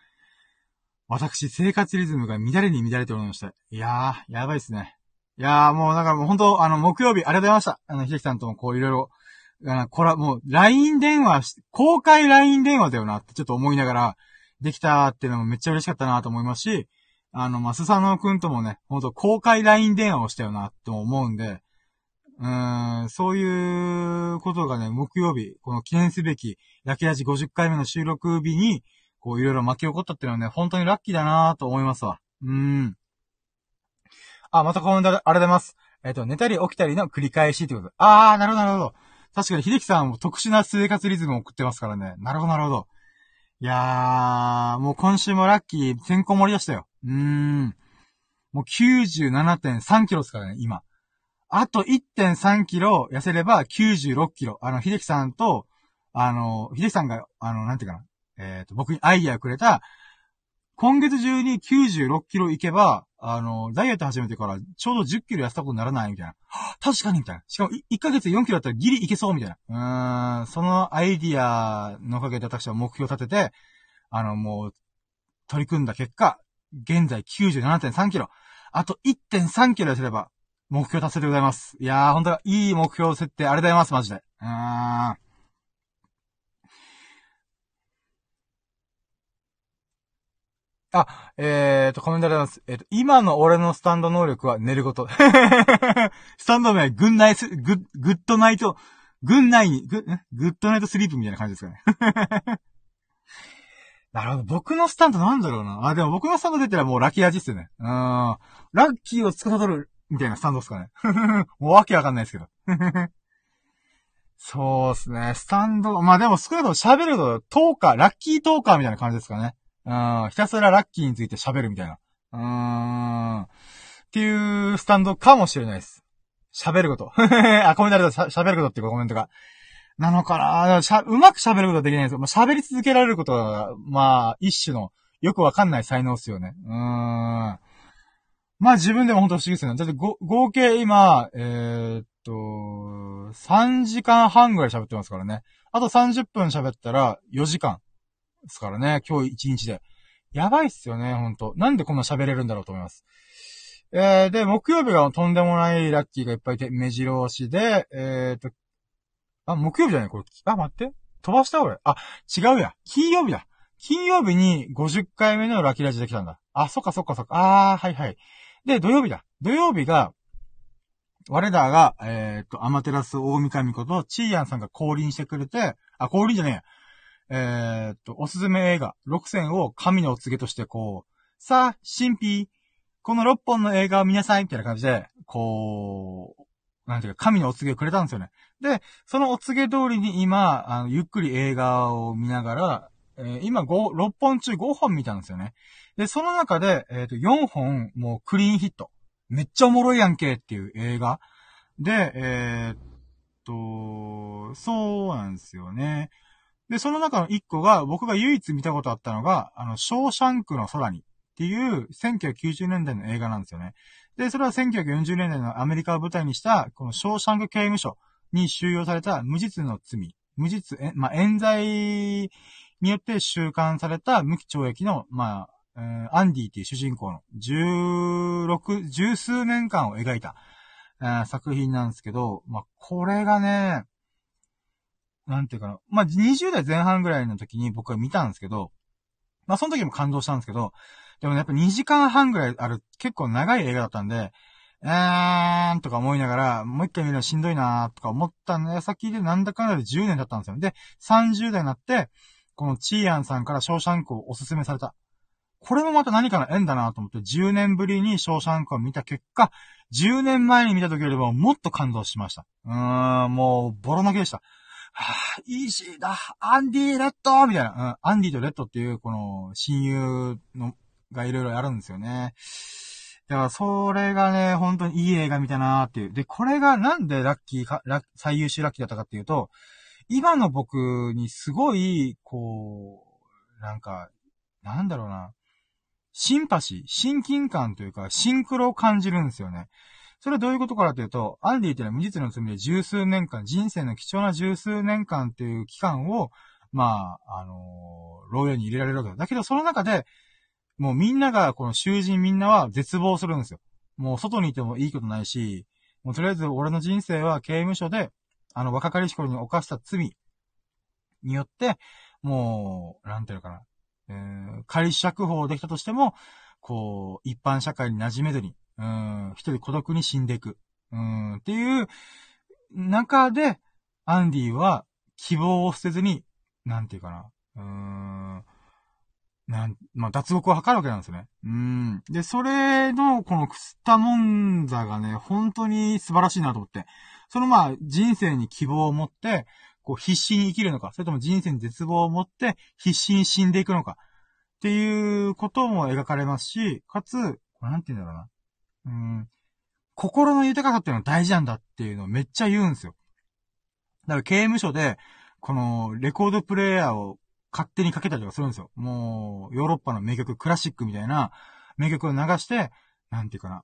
私、生活リズムが乱れに乱れておりました。いやー、やばいっすね。いやー、もうなんかもう本当あの、木曜日、ありがとうございました。あの、秀樹さんともこういろいろ、あの、これはもう、LINE 電話公開 LINE 電話だよなってちょっと思いながら、できたーっていうのもめっちゃ嬉しかったなと思いますし、あの、まスサノくんともね、ほんと公開 LINE 電話をしたよなって思うんで、うーん、そういうことがね、木曜日、この記念すべき、焼きラジ50回目の収録日に、こういろいろ巻き起こったっていうのはね、本当にラッキーだなと思いますわ。うーん。あ、またコメントありがとうございます。えっ、と、寝たり起きたりの繰り返しってことあー、なるほど、なるほど。確かに、秀樹さんも特殊な生活リズムを送ってますからね。なるほど、なるほど。いやー、もう今週もラッキー、てんこ盛りでしたよ。うーん。もう97.3キロですからね、今。あと1.3キロ痩せれば96キロ。あの、秀樹さんと、あの、秀樹さんが、あの、なんていうかな。えっ、ー、と、僕にアイディアくれた、今月中に96キロいけば、あの、ダイエット始めてからちょうど10キロ痩せたことにならないみたいな。確かにみたいな。しかも1ヶ月で4キロだったらギリいけそうみたいな。うーん、そのアイディアのおかげで私は目標を立てて、あの、もう、取り組んだ結果、現在97.3キロ。あと1.3キロ痩せれば、目標達成でございます。いやー、ほんといい目標設定ありがとうございます、マジで。うーん。あ、えーと、コメントあります。えっ、ー、と、今の俺のスタンド能力は寝ること。スタンド名、グンナイス、グッ、グッドナイト、グンナイに、ググッドナイトスリープみたいな感じですかね。なるほど。僕のスタンドなんだろうな。あ、でも僕のスタンド出たらもうラッキー味っすよね。うん。ラッキーを司る、みたいなスタンドっすかね。もうわけわかんないですけど。そうっすね。スタンド、まあでも少なくとも喋ると、トーカー、ラッキートーカーみたいな感じですかね。うん、ひたすらラッキーについて喋るみたいな。うーん。っていうスタンドかもしれないです。喋ること。あ、コメントあると喋ることっていうかコメントが。なのかなしゃ、うまく喋ることはできないですよ。まあ、喋り続けられることは、まあ、一種の、よくわかんない才能っすよね。うーん。まあ自分でも本当不思議ですよね。だってご、合計今、えー、っと、3時間半ぐらい喋ってますからね。あと30分喋ったら4時間。ですからね、今日一日で。やばいっすよね、ほんと。なんでこんな喋れるんだろうと思います。えー、で、木曜日がとんでもないラッキーがいっぱいいて、目白押しで、えーと、あ、木曜日じゃない？これ、あ、待って。飛ばした？俺。あ、違うや。金曜日だ。金曜日に50回目のラキラジできたんだ。あ、そっかそっかそっか。あー、はいはい。で、土曜日だ。土曜日が、我らが、えっ、と、アマテラス大神こと、チーヤンさんが降臨してくれて、あ、降臨じゃねえや。えっ、と、おすすめ映画、6選を神のお告げとしてこう、さあ、神秘、この6本の映画を見なさいみたいな感じで、こう、なんていうか、神のお告げをくれたんですよね。で、そのお告げ通りに今、あの、ゆっくり映画を見ながら、えー、今5、6本中5本見たんですよね。で、その中で、えっ、と、4本、もうクリーンヒット。めっちゃおもろいやんけっていう映画。で、えー、っと、そうなんですよね。で、その中の1個が、僕が唯一見たことあったのが、あの、ショーシャンクの空にっていう1990年代の映画なんですよね。で、それは1940年代のアメリカを舞台にした、このショーシャンク刑務所に収容された無実の罪、無実、え、まあ、冤罪によって収監された無期懲役の、まあ、アンディっていう主人公の16、十数年間を描いた、作品なんですけど、まあ、これがね、なんていうかな。まあ、20代前半ぐらいの時に僕は見たんですけど、まあ、その時も感動したんですけど、でもねやっぱ2時間半ぐらいある、結構長い映画だったんで、えーんとか思いながら、もう一回見るのしんどいなーとか思ったのや先でなんだかんだで10年だったんですよ。で、30代になって、このチーアンさんからショーシャンクをおすすめされた。これもまた何かの縁だなと思って、10年ぶりにショーシャンクを見た結果、10年前に見た時よりももっと感動しました。うーん、もう、ボロ泣きでした。はぁ、イージーだ、アンディ・レッドみたいな、うん、アンディとレッドっていう、この、親友の、がいろいろやるんですよね。だから、それがね、本当にいい映画見たなーっていう。で、これがなんでラッキーか、ラ最優秀ラッキーだったかっていうと、今の僕にすごい、こう、なんか、なんだろうな。シンパシー、親近感というか、シンクロを感じるんですよね。それはどういうことかというと、アンディっていうのは無実の罪で十数年間、人生の貴重な十数年間っていう期間を、まあ、あのー、牢屋に入れられるわけだ。だけど、その中で、もうみんなが、この囚人みんなは絶望するんですよ。もう外にいてもいいことないし、もうとりあえず俺の人生は刑務所で、あの若かりし頃に犯した罪によって、もう、なんていうのかな。えー、仮釈放できたとしても、こう、一般社会に馴染めずに、うん、一人孤独に死んでいく。うん、っていう中で、アンディは希望を捨てずに、なんていうかな。うん、なん、まあ、脱獄を図るわけなんですよね。うん。で、それの、このクスタモンザがね、本当に素晴らしいなと思って。そのまあ、人生に希望を持って、こう、必死に生きるのか、それとも人生に絶望を持って、必死に死んでいくのか、っていうことも描かれますし、かつ、なんて言うんだろうな。うん、心の豊かさっていうのは大事なんだっていうのをめっちゃ言うんですよ。だから刑務所で、この、レコードプレイヤーを勝手にかけたりとかするんですよ。もう、ヨーロッパの名曲、クラシックみたいな名曲を流して、なんていうかな、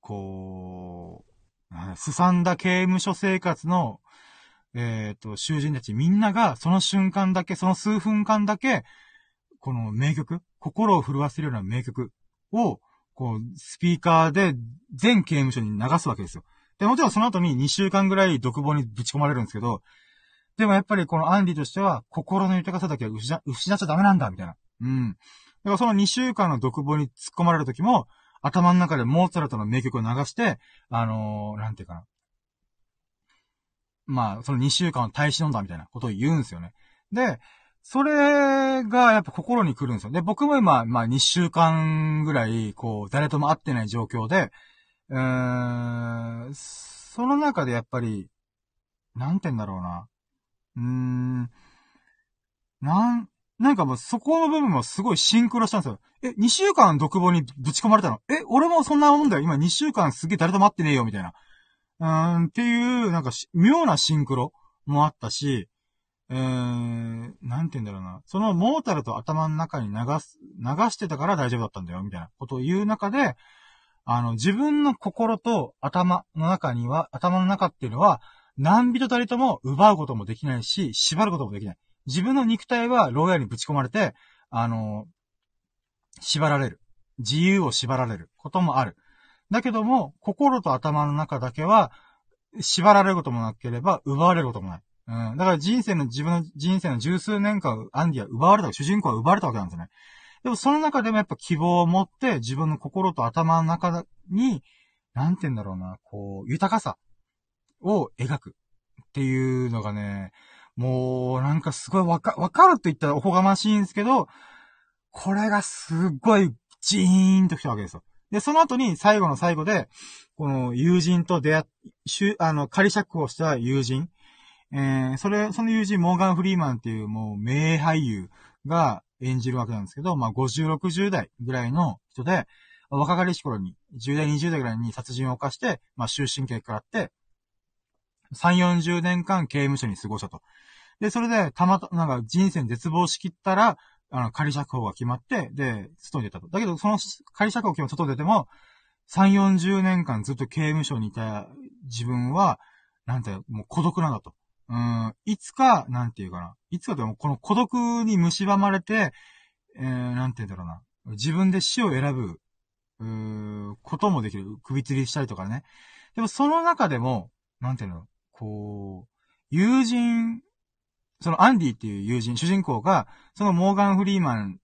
こう、すさんだ刑務所生活の、えっ、ー、と、囚人たちみんなが、その瞬間だけ、その数分間だけ、この名曲、心を震わせるような名曲を、こう、スピーカーで全刑務所に流すわけですよ。で、もちろんその後に2週間ぐらい独房にぶち込まれるんですけど、でもやっぱりこのアンディとしては、心の豊かさだけは失失っちゃダメなんだ、みたいな。うん。だからその2週間の独房に突っ込まれる時も、頭の中でモーツァルトの名曲を流して、あのー、なんていうかな。まあ、その2週間を耐え忍んだみたいなことを言うんですよね。で、それがやっぱ心に来るんですよ。で、僕も今、まあ2週間ぐらい、こう、誰とも会ってない状況で、うーん、その中でやっぱり、なんて言うんだろうな。うーん、なん、なんかもうそこの部分もすごいシンクロしたんですよ。え、2週間独房にぶち込まれたの？え、俺もそんなもんだよ。今2週間すげえ誰とも会ってねえよ、みたいな。うーん、っていう、なんか妙なシンクロもあったし、えー、なんて言うんだろうな。そのモータルと頭の中に流す、流してたから大丈夫だったんだよ、みたいなことを言う中で、あの、自分の心と頭の中には、頭の中っていうのは、何人たりとも奪うこともできないし、縛ることもできない。自分の肉体は牢屋にぶち込まれて、あの、縛られる。自由を縛られることもある。だけども、心と頭の中だけは、縛られることもなければ、奪われることもない。うん。だから人生の、自分の人生の十数年間、アンディは奪われた、主人公は奪われたわけなんですよね。でもその中でもやっぱ希望を持って自分の心と頭の中に、なんて言うんだろうな、こう、豊かさを描くっていうのがね、もう、なんかすごいわか、わかると言ったらおこがましいんですけど、これがすっごいジーンと来たわけですよ。で、その後に最後の最後で、この友人と出会っ、しゅ、あの、仮釈をした友人、えー、それ、その友人、モーガン・フリーマンっていうもう名俳優が演じるわけなんですけど、まあ、50、60代ぐらいの人で、若かりし頃に、10代、20代ぐらいに殺人を犯して、まあ、終身刑からって、3、40年間刑務所に過ごしたと。で、それで、たまた、なんか人生絶望しきったら、あの、仮釈放が決まって、で、外に出たと。だけど、その仮釈放決まって外に出ても、3、40年間ずっと刑務所にいた自分は、なんて、もう孤独なんだと。うん、いつか、なんていうかな。いつかでも、この孤独に蝕まれて、えー、なんて言うんだろうな。自分で死を選ぶ、うー、こともできる。首吊りしたりとかね。でも、その中でも、なんていうの、こう、友人、そのアンディっていう友人、主人公が、そのモーガン・フリーマン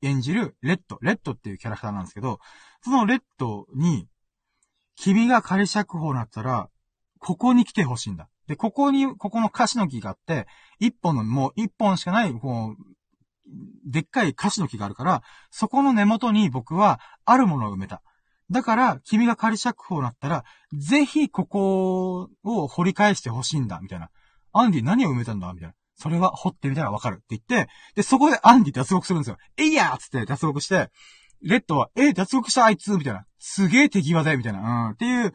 演じるレッド、レッドっていうキャラクターなんですけど、そのレッドに、君が仮釈放になったら、ここに来てほしいんだ。で、ここに、ここのカシの木があって、一本の、もう一本しかない、こう、でっかいカシの木があるから、そこの根元に僕は、あるものを埋めた。だから、君が仮釈放になったら、ぜひここを掘り返してほしいんだ、みたいな。アンディ何を埋めたんだみたいな。それは掘ってみたらわかるって言って、で、そこでアンディ脱獄するんですよ。えいやーつって脱獄して、レッドは、え脱獄したあいつみたいな。すげえ手際だよみたいな。うん。っていう、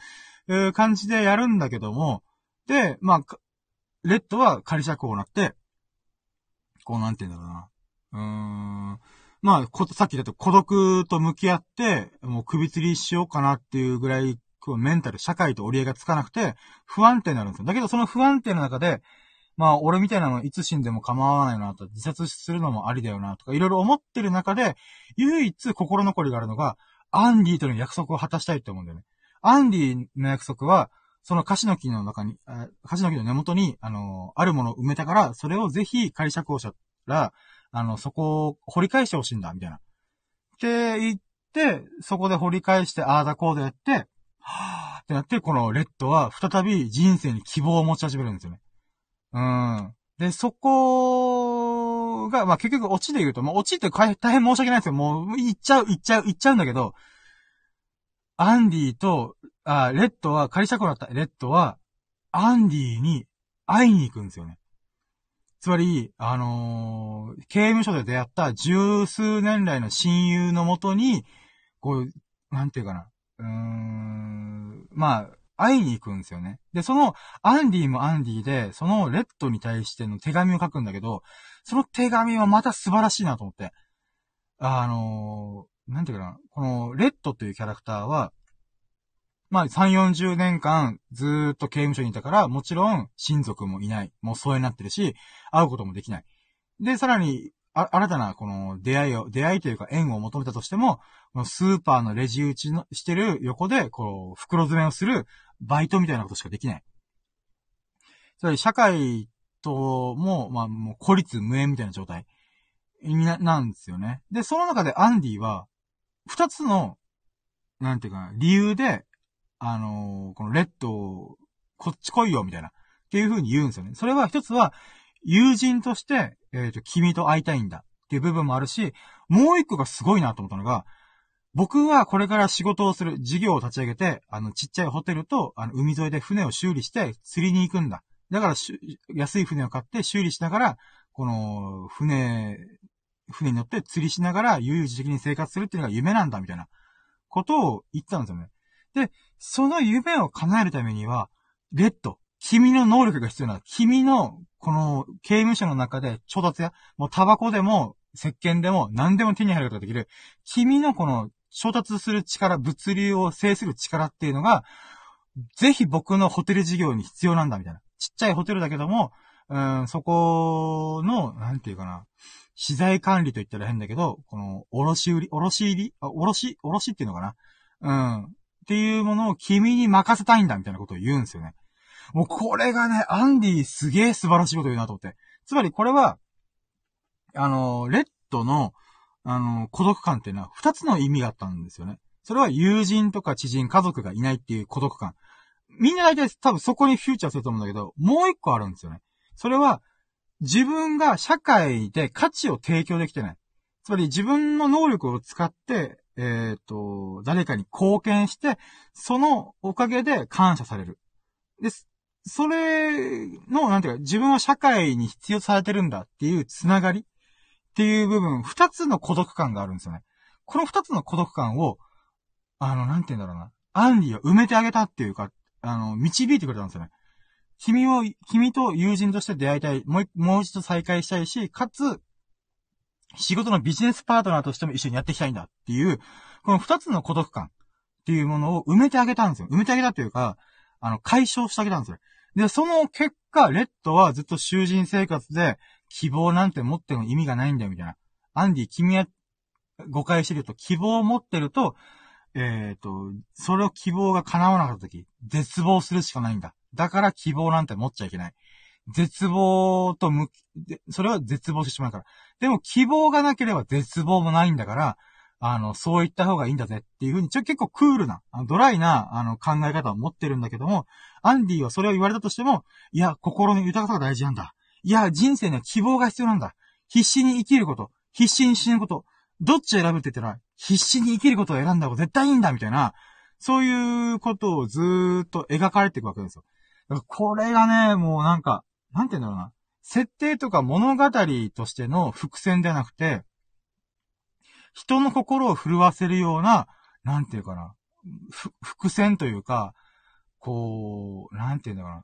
う感じでやるんだけども、で、まあ、レッドは仮釈放になって、こうなんて言うんだろうな。うーん。まあ、こ、さっき言った孤独と向き合って、もう首吊りしようかなっていうぐらい、こうメンタル、社会と折り合いがつかなくて、不安定になるんですよ。だけどその不安定の中で、まあ、俺みたいなのいつ死んでも構わないなと、自殺するのもありだよなとか、いろいろ思ってる中で、唯一心残りがあるのが、アンディとの約束を果たしたいって思うんだよね。アンディの約束は、そのカシの木の中に、カシの木の根元に、あの、あるものを埋めたから、それをぜひ仮釈放したら、あの、そこを掘り返してほしいんだ、みたいな。って言って、そこで掘り返して、ああだこうだやって、はぁってなって、このレッドは再び人生に希望を持ち始めるんですよね。うん。で、そこが、まあ、結局、オチで言うと、まあ、オチって大変申し訳ないんですけど、もう、言っちゃう、言っちゃう、言っちゃうんだけど、アンディとあ、レッドは、仮釈放だった。レッドは、アンディに会いに行くんですよね。つまり、あのー、刑務所で出会った十数年来の親友のもとに、こう、なんていうかな。うーん、まあ、会いに行くんですよね。で、その、アンディもアンディで、そのレッドに対しての手紙を書くんだけど、その手紙はまた素晴らしいなと思って。あのー、なんていうかな。この、レッドというキャラクターは、まあ、3、40年間ずっと刑務所にいたから、もちろん親族もいない。もう疎遠になってるし、会うこともできない。で、さらに、あ、新たなこの出会いを、出会いというか縁を求めたとしても、スーパーのレジ打ちのしてる横で、こう、袋詰めをするバイトみたいなことしかできない。つまり社会とも、まあ、もう孤立無縁みたいな状態な、なんですよね。で、その中でアンディは、二つの、なんていうか、理由で、あのー、このレッド、こっち来いよ、みたいな。っていう風に言うんですよね。それは一つは、友人として、えっ、ー、と、君と会いたいんだっていう部分もあるし、もう一個がすごいなと思ったのが、僕はこれから仕事をする、事業を立ち上げて、あの、ちっちゃいホテルと、あの、海沿いで船を修理して釣りに行くんだ。だから安い船を買って修理しながら、この、船、船に乗って釣りしながら、悠々自適に生活するっていうのが夢なんだ、みたいなことを言ったんですよね。で、その夢を叶えるためには、レッド、君の能力が必要な君の、この、刑務所の中で調達や、もうタバコでも、石鹸でも、何でも手に入ることができる、君のこの、調達する力、物流を制する力っていうのが、ぜひ僕のホテル事業に必要なんだ、みたいな。ちっちゃいホテルだけども、うん、そこの、なんていうかな、資材管理と言ったら変だけど、この、卸売り、卸入り、あ、卸、卸っていうのかな？うん。っていうものを君に任せたいんだみたいなことを言うんですよね。もうこれがね、アンディすげえ素晴らしいこと言うなと思って。つまりこれは、あの、レッドの、あの、孤独感っていうのは二つの意味があったんですよね。それは友人とか知人、家族がいないっていう孤独感。みんな大体多分そこにフューチャーすると思うんだけど、もう一個あるんですよね。それは、自分が社会で価値を提供できてない。つまり自分の能力を使って、えっ、ー、と、誰かに貢献して、そのおかげで感謝される。です。それの、なんていうか、自分は社会に必要されてるんだっていうつながりっていう部分、二つの孤独感があるんですよね。この二つの孤独感を、あの、なんて言うんだろうな。アンディは埋めてあげたっていうか、あの、導いてくれたんですよね。君を、君と友人として出会いたい。もう、もう一度再会したいし、かつ、仕事のビジネスパートナーとしても一緒にやっていきたいんだっていう、この二つの孤独感っていうものを埋めてあげたんですよ。埋めてあげたっていうか、あの、解消してあげたんですよ。で、その結果、レッドはずっと囚人生活で、希望なんて持っても意味がないんだよ、みたいな。アンディ、君は誤解してると、希望を持ってると、えっ、ー、と、それを希望が叶わなかった時、絶望するしかないんだ。だから希望なんて持っちゃいけない。絶望と向き、それは絶望してしまうから。でも希望がなければ絶望もないんだから、あの、そう言った方がいいんだぜっていうふうに、ちょ、結構クールな、ドライな、あの、考え方を持ってるんだけども、アンディはそれを言われたとしても、いや、心の豊かさが大事なんだ。いや、人生には希望が必要なんだ。必死に生きること、必死に死ぬこと、どっちを選ぶって言ったら、必死に生きることを選んだ方が絶対いいんだ、みたいな、そういうことをずーっと描かれていくわけですよ。これがね、もうなんか、なんて言うんだろうな。設定とか物語としての伏線ではなくて、人の心を震わせるような、なんていうかな、伏線というか、こう、なんていうんだかな。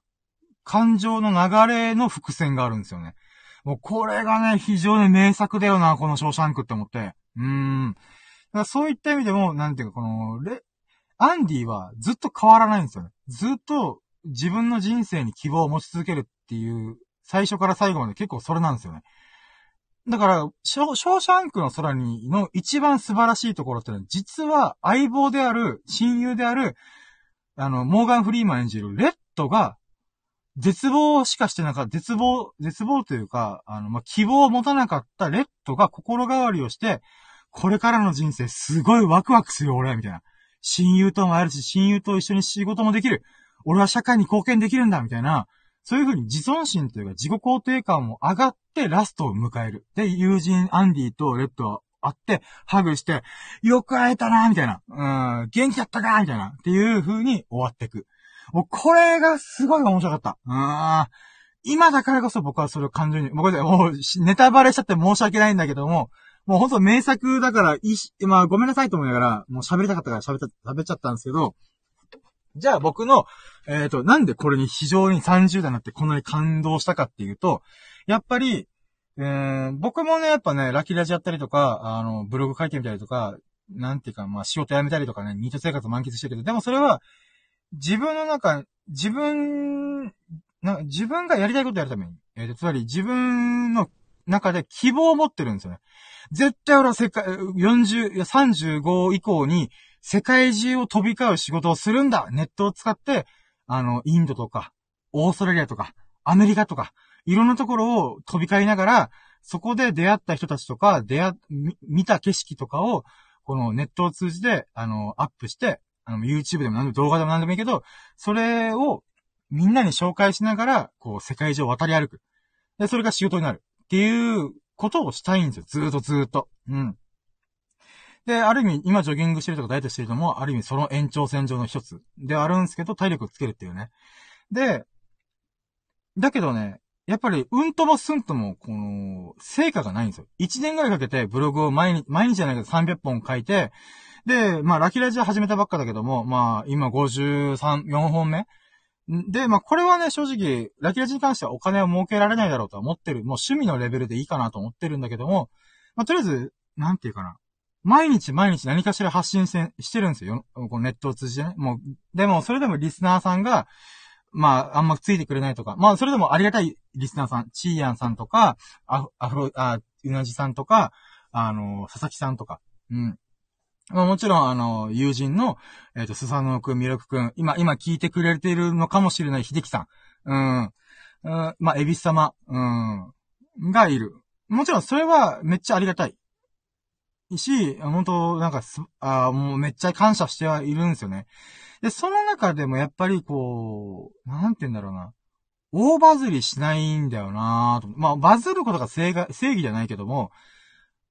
感情の流れの伏線があるんですよね。もうこれがね、非常に名作だよな、このショーシャンクって思って。うーん。そういった意味でも、なんていうか、この、レ、アンディはずっと変わらないんですよね。ずっと自分の人生に希望を持ち続けるっていう、最初から最後まで結構それなんですよね。だから、ショーシャンクの空にの一番素晴らしいところってのは、実は相棒である、親友である、あの、モーガン・フリーマン演じるレッドが、絶望しかしてなかった、絶望、絶望というか、あの、まあ、希望を持たなかったレッドが心変わりをして、これからの人生すごいワクワクするよ、俺、みたいな。親友とも会えるし、親友と一緒に仕事もできる。俺は社会に貢献できるんだ、みたいな。そういう風に自尊心というか自己肯定感も上がってラストを迎える。で、友人アンディとレッドは会って、ハグして、よく会えたなみたいな。うん、元気だったかみたいな。っていう風に終わっていく。もうこれがすごい面白かった。うん。今だからこそ僕はそれを感情に、もうもうネタバレしちゃって申し訳ないんだけども、もうほんと名作だから、いし、まあごめんなさいと思いながら、もう喋りたかったから喋った、喋っちゃったんですけど、じゃあ僕の、えっ、ー、と、なんでこれに非常に30代になってこんなに感動したかっていうと、やっぱり、えー、僕もね、やっぱね、ラッキーラジやったりとか、あの、ブログ書いてみたりとか、なんていうか、まあ仕事辞めたりとかね、ニート生活満喫してるけど、でもそれは、自分の中、自分、な自分がやりたいことやるために、えー、つまり自分の中で希望を持ってるんですよね。絶対俺は世界、40、いや35以降に、世界中を飛び交う仕事をするんだネットを使って、あの、インドとか、オーストラリアとか、アメリカとか、いろんなところを飛び交いながら、そこで出会った人たちとか、出会、見た景色とかを、このネットを通じて、あの、アップして、あの、YouTube でも何でも動画でも何でもいいけど、それをみんなに紹介しながら、こう、世界中を渡り歩く。で、それが仕事になる。っていうことをしたいんですよ。ずーっとずーっと。うん。で、ある意味、今ジョギングしてるとかダイエットしてるのも、ある意味その延長線上の一つであるんですけど、体力つけるっていうね。で、だけどね、やっぱり、うんともすんとも、この、成果がないんですよ。1年ぐらいかけてブログを毎日、毎日じゃないけど300本書いて、で、まあ、ラキラジは始めたばっかだけども、まあ、今53、4本目で、まあ、これはね、正直、ラキラジに関してはお金を儲けられないだろうとは思ってる。もう趣味のレベルでいいかなと思ってるんだけども、まあ、とりあえず、なんていうかな。毎日毎日何かしら発信してるんですよ。このネットを通じてね。もう、でも、それでもリスナーさんが、まあ、あんまついてくれないとか、まあ、それでもありがたいリスナーさん、チーヤンさんとか、アアフロ、あ、うなじさんとか、あの、佐々木さんとか、うん。まあもちろん、あの、友人の、えっ、と、スサノオくん、ミルクくん、今、今聞いてくれているのかもしれない秀樹さん。うん。うん、まあ、エビス様、うん、がいる。もちろん、それはめっちゃありがたい。し、本当なんかす、あもうめっちゃ感謝してはいるんですよね。で、その中でもやっぱりこう、なんて言うんだろうな。大バズりしないんだよなと。まあ、バズることが正義じゃないけども、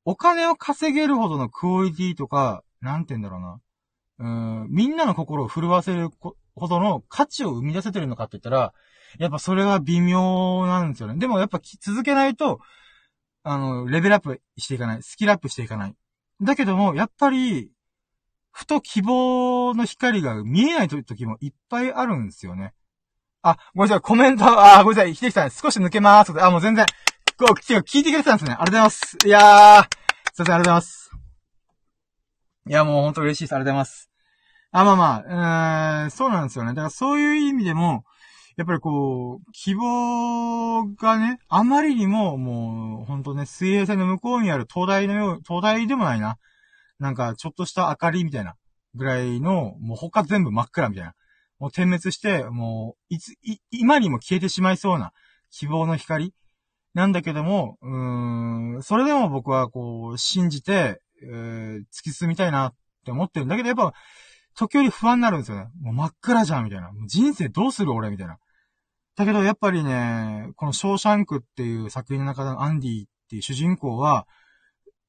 お金を稼げるほどのクオリティとか、なんて言うんだろうな。うん、みんなの心を震わせるほどの価値を生み出せてるのかって言ったら、やっぱそれは微妙なんですよね。でもやっぱ続けないと、あの、レベルアップしていかない。スキルアップしていかない。だけども、やっぱり、ふと希望の光が見えない時もいっぱいあるんですよね。あ、ごめんなさい、コメント、あ、ごめんなさい、ひできさん、少し抜けまーす。あ、もう全然、こう、聞いてくれてたんですね。ありがとうございます。いやー、すいません、ありがとうございます。いや、もうほんと嬉しいです。ありがとうございます。あ、まあまあ、えー、そうなんですよね。だからそういう意味でも、やっぱりこう、希望がね、あまりにも、もう、ほんとね、水平線の向こうにある灯台のよう、灯台でもないな。なんか、ちょっとした明かりみたいな、ぐらいの、もう他全部真っ暗みたいな。もう点滅して、もう、いつ、い、今にも消えてしまいそうな希望の光なんだけども、うーん、それでも僕はこう、信じて、えー、突き進みたいなって思ってるんだけど、やっぱ、時折不安になるんですよね。もう真っ暗じゃん、みたいな。人生どうする俺みたいな。だけど、やっぱりね、このショーシャンクっていう作品の中でのアンディっていう主人公は、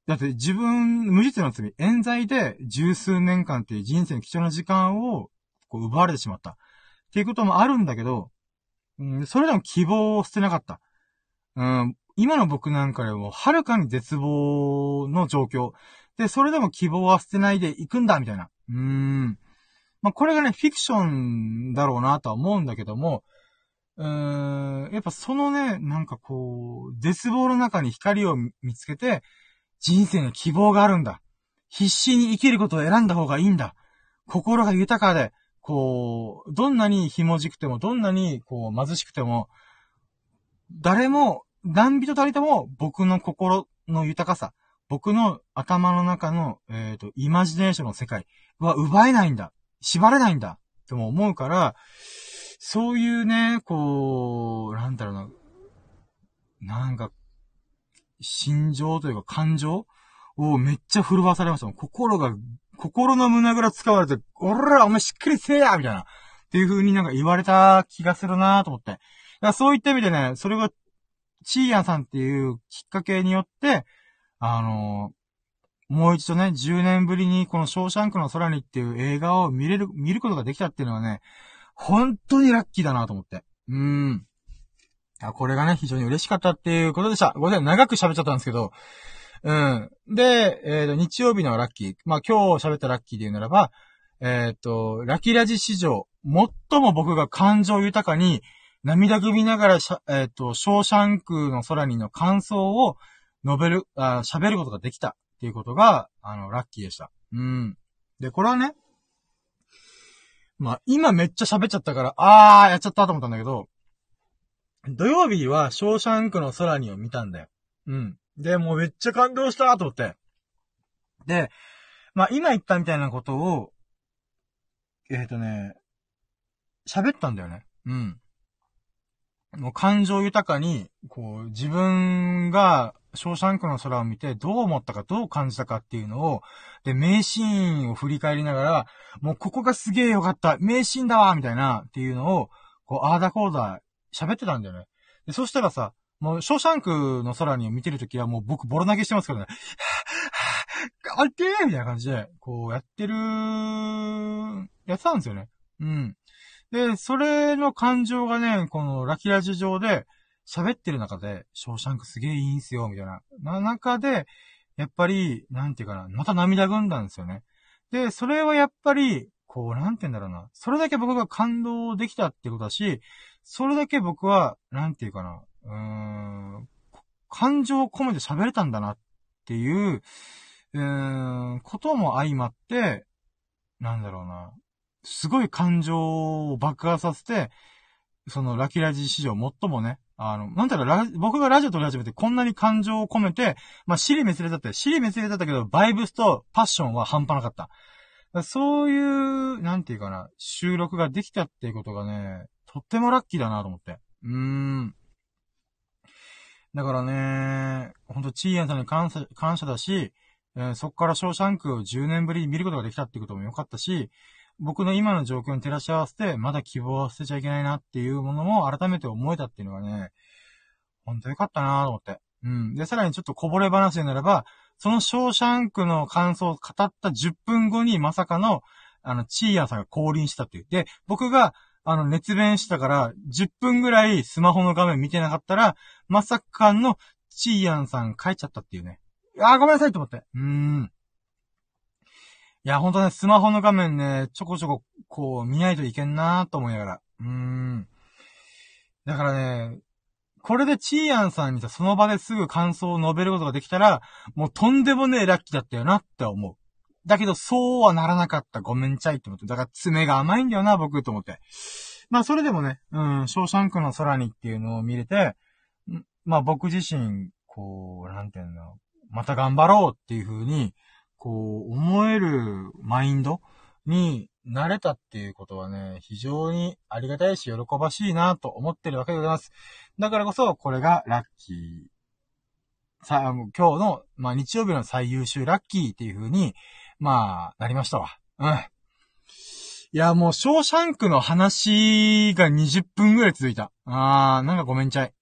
だって自分、無実の罪、冤罪で十数年間っていう人生の貴重な時間をこう奪われてしまった。っていうこともあるんだけど、うん、それでも希望を捨てなかった。うん、今の僕なんかよりもはるかに絶望の状況。で、それでも希望は捨てないで行くんだ、みたいな。うーん。まあ、これがね、フィクションだろうなとは思うんだけども、うーん、やっぱそのね、なんかこう、絶望の中に光を見つけて、人生の希望があるんだ。必死に生きることを選んだ方がいいんだ。心が豊かで、こう、どんなに紐じくても、どんなにこう貧しくても、誰も、何人たりとも僕の心の豊かさ、僕の頭の中の、えっ、ー、と、イマジネーションの世界は奪えないんだ。縛れないんだ。っても思うから、そういうね、こう、なんだろうな、なんか、心情というか感情をめっちゃ震わされました。心が、心の胸ぐら使われて、俺らお前しっかりせえやみたいな。っていう風になんか言われた気がするなと思って。だからそういった意味でね、それが、チーヤンさんっていうきっかけによって、あのー、もう一度ね、10年ぶりにこのショーシャンクの空にっていう映画を見れる、見ることができたっていうのはね、本当にラッキーだなと思って。うーん。あ、これがね、非常に嬉しかったっていうことでした。ごめんなさい、長く喋っちゃったんですけど。うん。で、えっ、ー、と、日曜日のラッキー。まあ、今日喋ったラッキーで言うならば、えっ、ー、と、ラキラジ史上、最も僕が感情豊かに、涙ぐみながら、えっ、ー、と、ショーシャンクの空にの感想を述べる、喋ることができたっていうことが、あの、ラッキーでした。うん。で、これはね、まあ、今めっちゃ喋っちゃったから、あー、やっちゃったと思ったんだけど、土曜日は、ショーシャンクの空にを見たんだよ。うん。で、もうめっちゃ感動したと思って。で、まあ、今言ったみたいなことを、えっ、ー、とね、喋ったんだよね。うん。もう感情豊かに、こう、自分が、ショーシャンクの空を見て、どう思ったか、どう感じたかっていうのを、で、名シーンを振り返りながら、もうここがすげえよかった、名シーンだわみたいな、っていうのを、こう、あーだこーだ、喋ってたんだよね。で、そしたらさ、もう、ショーシャンクの空に見てるときはもう僕ボロ投げしてますからね。はぁ、はぁ、ってーみたいな感じで、こうやってる、やってたんですよね。うん。で、それの感情がね、このラキラジ上で喋ってる中で、ショーシャンクすげえいいんすよ、みたいな。な、中で、やっぱり、なんていうかな、また涙ぐんだんですよね。で、それはやっぱり、こう、なんて言うんだろうな。それだけ僕が感動できたってことだし、それだけ僕は、なんていうかな、うーん、感情を込めて喋れたんだなっていう、うーん、ことも相まって、なんだろうな。すごい感情を爆発させて、そのラキラジ史上最もね、あの、なんだろう、僕がラジオ撮り始めてこんなに感情を込めて、まあ、尻滅裂だった。尻滅裂だったけど、バイブスとパッションは半端なかった。そういう、なんていうかな、収録ができたっていうことがね、とってもラッキーだなと思って。うーん。だからね、ほんと、チーヤンさんに感謝、感謝だし、えー、そっからショーシャンクを10年ぶりに見ることができたってことも良かったし、僕の今の状況に照らし合わせて、まだ希望を捨てちゃいけないなっていうものも改めて思えたっていうのがね、ほんと良かったなと思って。うん。で、さらにちょっとこぼれ話にならば、そのショーシャンクの感想を語った10分後にまさかの、あの、チーヤンさんが降臨したっていう。で、僕が、あの、熱弁したから、10分ぐらいスマホの画面見てなかったら、まさかの、チーヤンさん書いちゃったっていうね。あ、ごめんなさいと思って。うーん。いや、ほんとね、スマホの画面ね、ちょこちょこ、こう、見ないといけんなーと思いながら。うーん。だからね、これでチーアンさんにさ、その場ですぐ感想を述べることができたら、もうとんでもねえラッキーだったよなって思う。だけど、そうはならなかった。ごめんちゃいって思って。だから、爪が甘いんだよな、僕、と思って。まあ、それでもね、うん、ショーシャンクの空にっていうのを見れて、まあ、僕自身、こう、なんていうの、また頑張ろうっていう風に、こう、思えるマインドになれたっていうことはね、非常にありがたいし、喜ばしいなと思ってるわけでございます。だからこそ、これがラッキー。さあ、今日の、まあ、日曜日の最優秀ラッキーっていう風に、まあ、なりましたわ。うん。いや、もう、ショーシャンクの話が20分ぐらい続いた。あー、なんかごめんちゃい。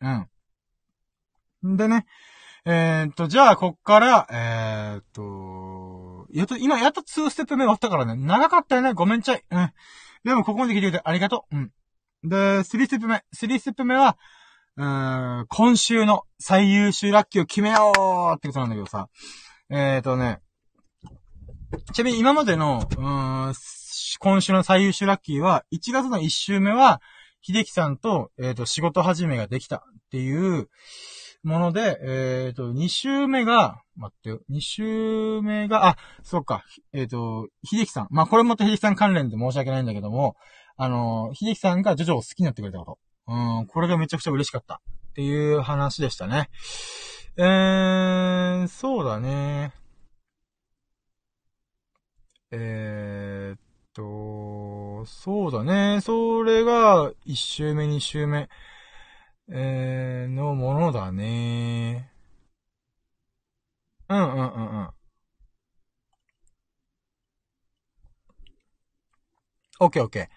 うん。でね、えー、っと、じゃあ、こっから、えー、っと、やっと、今、やっと2ステップ目終わったからね。長かったよね。ごめんちゃい。うん。でも、ここまで聞いてくれてありがとう。うん。で、3ステップ目。3ステップ目は、うーん、今週の最優秀ラッキーを決めようってことなんだけどさ。えー、とね。ちなみに今までの、うーん、今週の最優秀ラッキーは、1月の1週目は、秀樹さんと、えっ、と、仕事始めができたっていう、もので、えっ、ー、と、2週目が、待ってよ、2週目が、あ、そっか、えっ、ー、と、秀樹さん。まあ、これも秀樹さん関連で申し訳ないんだけども、あの、秀樹さんがジョジョを好きになってくれたこと。うん、これがめちゃくちゃ嬉しかった。っていう話でしたね。えー、そうだね。えー、っと、そうだね。それが、1週目、2週目。えー、のものだね。うんうんうんうん。オッケーオッケー。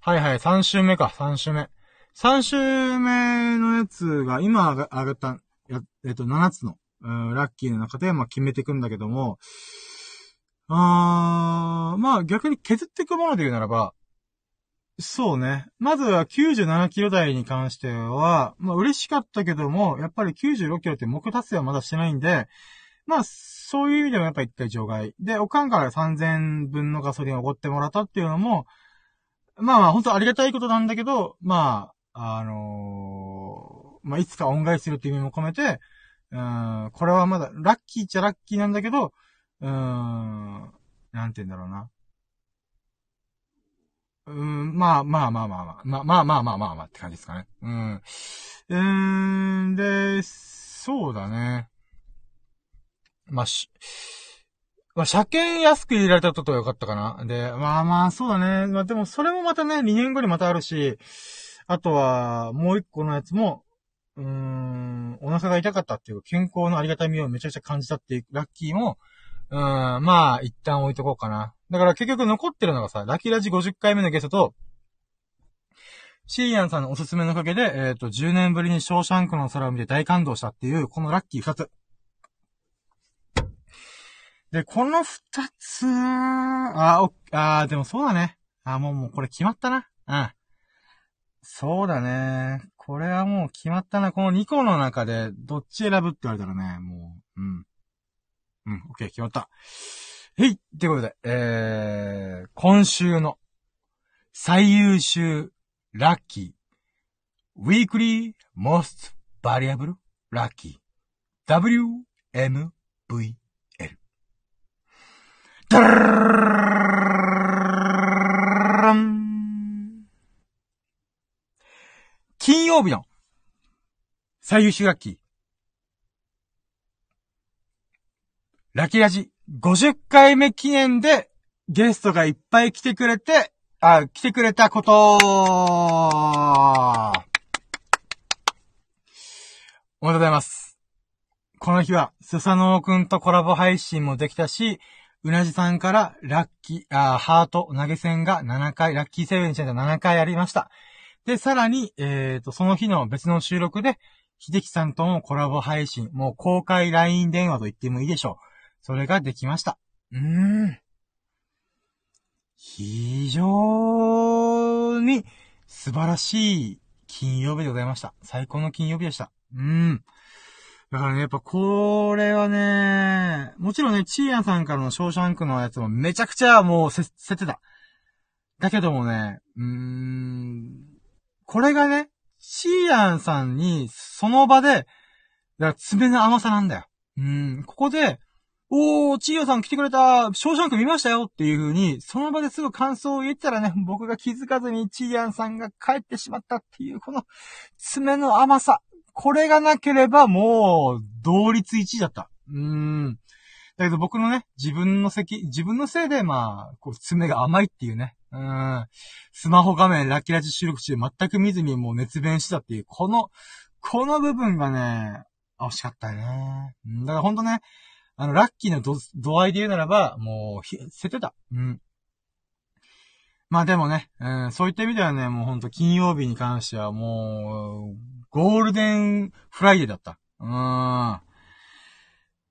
はいはい、3週目か、3週目。3週目のやつが、今あげた、や、えっと、7つの、うん、ラッキーの中で、まあ、決めていくんだけども、あー、まあ、逆に削っていくもので言うならば、そうね。まずは97キロ台に関しては、まあ嬉しかったけども、やっぱり96キロって目達成はまだしてないんで、まあ、そういう意味でもやっぱ一回除外。で、おかんから3000分のガソリンをおごってもらったっていうのも、まあまあ本当ありがたいことなんだけど、まあ、あのー、まあいつか恩返しするっていう意味も込めて、うん、これはまだ、ラッキーっちゃラッキーなんだけど、うーん、なんて言うんだろうな。うん、まあまあまあまあまあ、まあまあまあまあまあって感じですかね。うん。うーん、で、そうだね。まあ、し、まあ、車検安く入れられたことはよかったかな。で、まあまあ、そうだね。まあでも、それもまたね、2年後にまたあるし、あとは、もう一個のやつも、うーん、お腹が痛かったっていう健康のありがたみをめちゃくちゃ感じたっていうラッキーも、うん、まあ、一旦置いとこうかな。だから結局残ってるのがさ、ラキラジ50回目のゲストと、シーアンさんのおすすめのおかげで、えっ、ー、と、10年ぶりにショーシャンクの空を見て大感動したっていう、このラッキー2つ。で、この2つ、あ、お、あ、でもそうだね。あ、もう、もうこれ決まったな。うん。そうだね。これはもう決まったな。この2個の中で、どっち選ぶって言われたらね、もう、うん。うん、オッケー、決まった。へいってことで、えー、今週の最優秀ラッキー、Weekly Most Variable Lucky WMVL。ダラン金曜日の最優秀楽器。ラキラジ50回目記念でゲストがいっぱい来てくれて、あ、来てくれたことおめでとうございます。この日は、スサノオくんとコラボ配信もできたし、うなじさんからラッキー、あハート投げ銭が7回、ラッキーセブンちゃんが7回ありました。で、さらに、えっ、ー、と、その日の別の収録で、秀樹さんとのコラボ配信、もう公開 LINE 電話と言ってもいいでしょう。それができました。うーん。非常に素晴らしい金曜日でございました。最高の金曜日でした。うん。だからね、やっぱこれはね、もちろんね、チーアンさんからのショーシャンクのやつもめちゃくちゃもうせ、せてた。だけどもね、うーん、これがね、チーアンさんにその場で、だから爪の甘さなんだよ。うん、ここで、おー、チーヨさん来てくれた、ショーシャンク見ましたよっていう風に、その場ですぐ感想を言ったらね、僕が気づかずにチーヤンさんが帰ってしまったっていう、この爪の甘さ。これがなければもう、同率1位だった。うーん。だけど僕のね、自分の席、自分のせいで、まあ、こう、爪が甘いっていうね。うん。スマホ画面、ラッキーラジ収録中、全く見ずにもう熱弁したっていう、この、この部分がね、惜しかったね。だからほんとね、あの、ラッキーの度合いで言うならば、もう、捨ててた。うん。まあでもね、うん、そういった意味ではね、もうほんと金曜日に関してはもう、ゴールデンフライデーだった。うーん。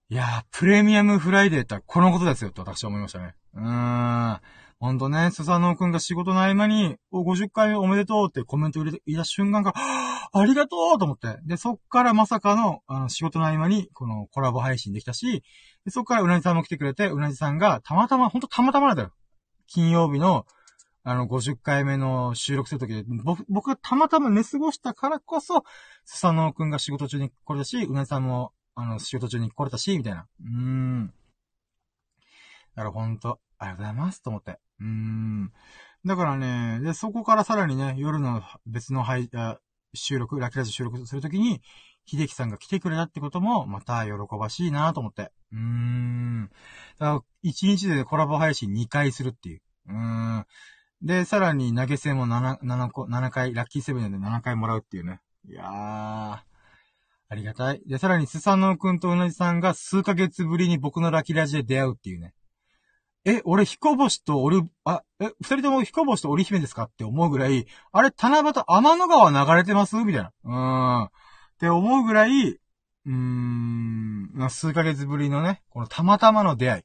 いやー、プレミアムフライデーってこのことですよ、って私は思いましたね。うーん。ほんとね、スサノオくんが仕事の合間に、お、50回おめでとうってコメント入れて、いた瞬間から、ありがとうと思って。で、そっからまさかの、あの、仕事の合間に、このコラボ配信できたし、でそっからうなじさんも来てくれて、うなじさんが、たまたま、ほんとたまたまなんだよ。金曜日の、あの、50回目の収録するときで、僕、僕がたまたま寝過ごしたからこそ、スサノオくんが仕事中に来れたし、うなじさんも、あの、仕事中に来れたし、みたいな。うーん。だからほんと、ありがとうございます、と思って。うん。だからね、で、そこからさらにね、夜の別の配、収録、ラキラジ収録するときに、秀樹さんが来てくれたってことも、また喜ばしいなと思って。うーん。だから、1日でコラボ配信2回するっていう。うーん。で、さらに投げ銭も 7, 7個、7回、ラッキーセブンで7回もらうっていうね。いやー。ありがたい。で、さらに、スサノオくんと同じさんが数ヶ月ぶりに僕のラキラジで出会うっていうね。え、俺、彦星と俺、あ、え、二人とも彦星と織姫ですか？って思うぐらい、あれ、七夕天の川流れてます？みたいな。うーん。って思うぐらい、うーん、数ヶ月ぶりのね、このたまたまの出会い。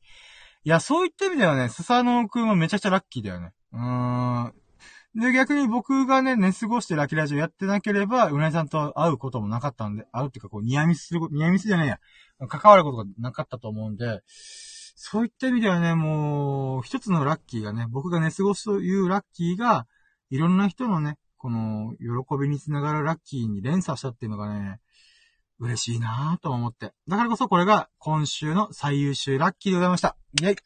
いや、そういった意味ではね、スサノオくんはめちゃくちゃラッキーだよね。うーん。で、逆に僕がね、寝過ごしてラキラジオやってなければ、うなぎさんと会うこともなかったんで、会うっていうか、こう、ニアミスすること、ニアミスじゃないや。関わることがなかったと思うんで、そういった意味ではね、もう、一つのラッキーがね、僕が寝過ごすというラッキーが、いろんな人のね、この、喜びにつながるラッキーに連鎖したっていうのがね、嬉しいなぁと思って。だからこそこれが今週の最優秀ラッキーでございました。イェイ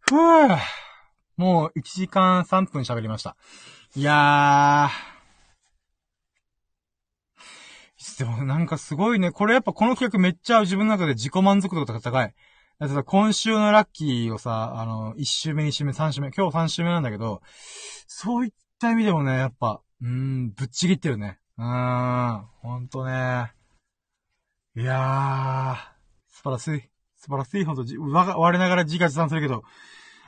ふぅもう1時間3分喋りました。いやー、でもなんかすごいね。これやっぱこの企画めっちゃ自分の中で自己満足度が高い。だってさ、今週のラッキーをさ、あの、1週目、2週目、3週目、今日3週目なんだけど、そういった意味でもね、やっぱ、うーん、ぶっちぎってるね。うーん、ほんとね。いやー、素晴らしい。素晴らしいほど、わ、我ながら自画自賛するけど、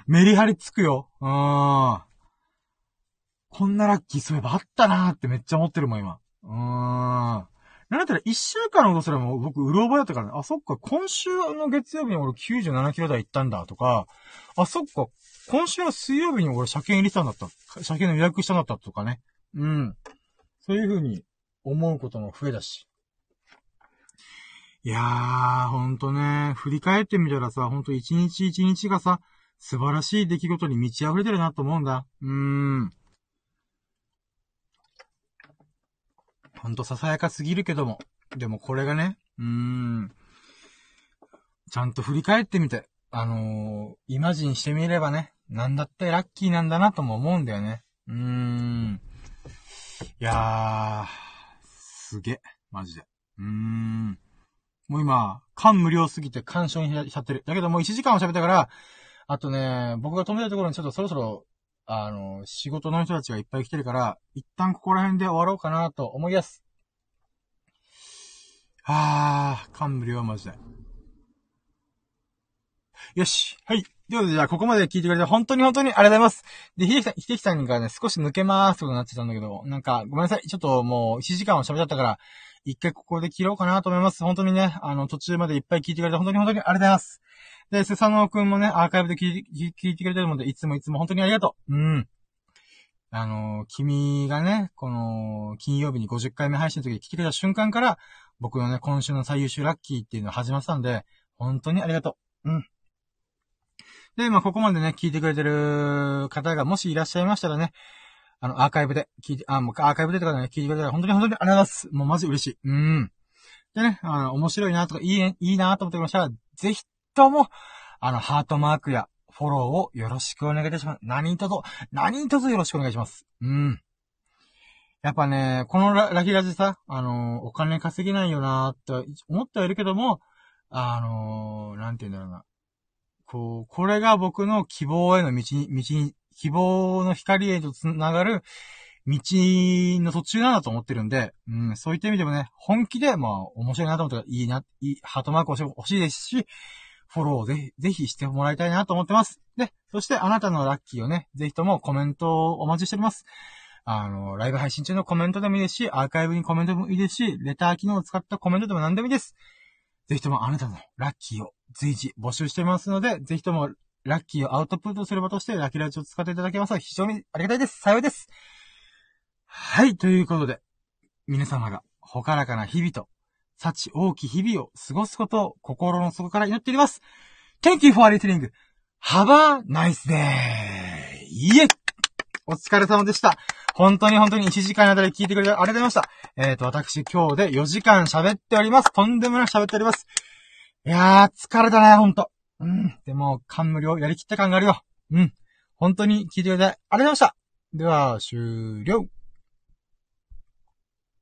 メリハリつくよ。うーん。こんなラッキーそういえばあったなーってめっちゃ思ってるもん、今。うーん。なんだったら一週間のことすらも僕、うろ覚えだったからね。あ、そっか、今週の月曜日に俺97キロ台行ったんだとか、あ、そっか、今週の水曜日に俺車検入れたんだった。車検の予約したんだったとかね。うん。そういう風に思うことも増えたし。いやー、ほんとね、振り返ってみたらさ、ほんと一日一日がさ、素晴らしい出来事に満ち溢れてるなと思うんだ。うーん。ほんとささやかすぎるけども。でもこれがね、うーん。ちゃんと振り返ってみて、あのー、イマジンしてみればね、なんだってラッキーなんだなとも思うんだよね。うーん。いやー、すげえ。マジで。うーん。もう今、感無量すぎて干渉にしちゃってる。だけどもう1時間も喋ったから、あとね、僕が止めたところにちょっとそろそろ、あの、仕事の人たちがいっぱい来てるから、一旦ここら辺で終わろうかなと思います。あー、感無量マジで。よし。はい。ということで、じゃあ、ここまで聞いてくれて、本当に本当にありがとうございます。で、ひできさん、ひできさんがね、少し抜けまーすとなってたんだけど、なんか、ごめんなさい。ちょっともう、1時間も喋っちゃったから、一回ここで切ろうかなと思います。本当にね、あの、途中までいっぱい聞いてくれて、本当に本当にありがとうございます。で、スサノーくんもね、アーカイブで聞い聞いてくれてるので、いつもいつも本当にありがとう。うん。あの、君がね、この、金曜日に50回目配信の時に聞いてくれた瞬間から、僕のね、今週の最優秀ラッキーっていうのを始まったんで、本当にありがとう。うん。で、まあ、ここまでね、聞いてくれてる方がもしいらっしゃいましたらね、あの、アーカイブで聞いて、あ、もうアーカイブでとかね、聞いてくれたら本当に本当にありがとうございます。もうマジ嬉しい。うん。でね、あの、面白いなとか、いい、いいなと思ってましたら、ぜひとも、あの、ハートマークやフォローをよろしくお願いいたします。何とぞ、何とぞよろしくお願いします。うん。やっぱね、このララヒラジさ、あのお金稼げないよなーって思ってはいるけども、あのー、なんて言うんだろうな。こう、これが僕の希望への道に、道に、希望の光へと繋がる道の途中なんだと思ってるんで、うん、そういった意味でもね、本気で、まあ、面白いなと思ったらいいな、いい、ハートマーク欲しいですし、フォローをぜひ、ぜひしてもらいたいなと思ってます。で、そしてあなたのラッキーをね、ぜひともコメントをお待ちしております。あの、ライブ配信中のコメントでもいいですし、アーカイブにコメントでもいいですし、レター機能を使ったコメントでも何でもいいです。ぜひともあなたのラッキーを随時募集していますので、ぜひともラッキーをアウトプットする場としてラッキーラジオを使っていただけますと非常にありがたいです。幸いです。はい、ということで、皆様がほからかな日々と、幸大き日々を過ごすことを心の底から祈っております。Thank you for listening. Have a nice day. イエお疲れ様でした。本当に本当に1時間あたり聞いてくれてありがとうございました。えっ、ー、と、私今日で4時間喋っております。とんでもなく喋っております。いやー、疲れたね、ほんと。うん。でも、感無量やりきった感があるよ。うん。本当に聞いてくれてありがとうございました。では、終了。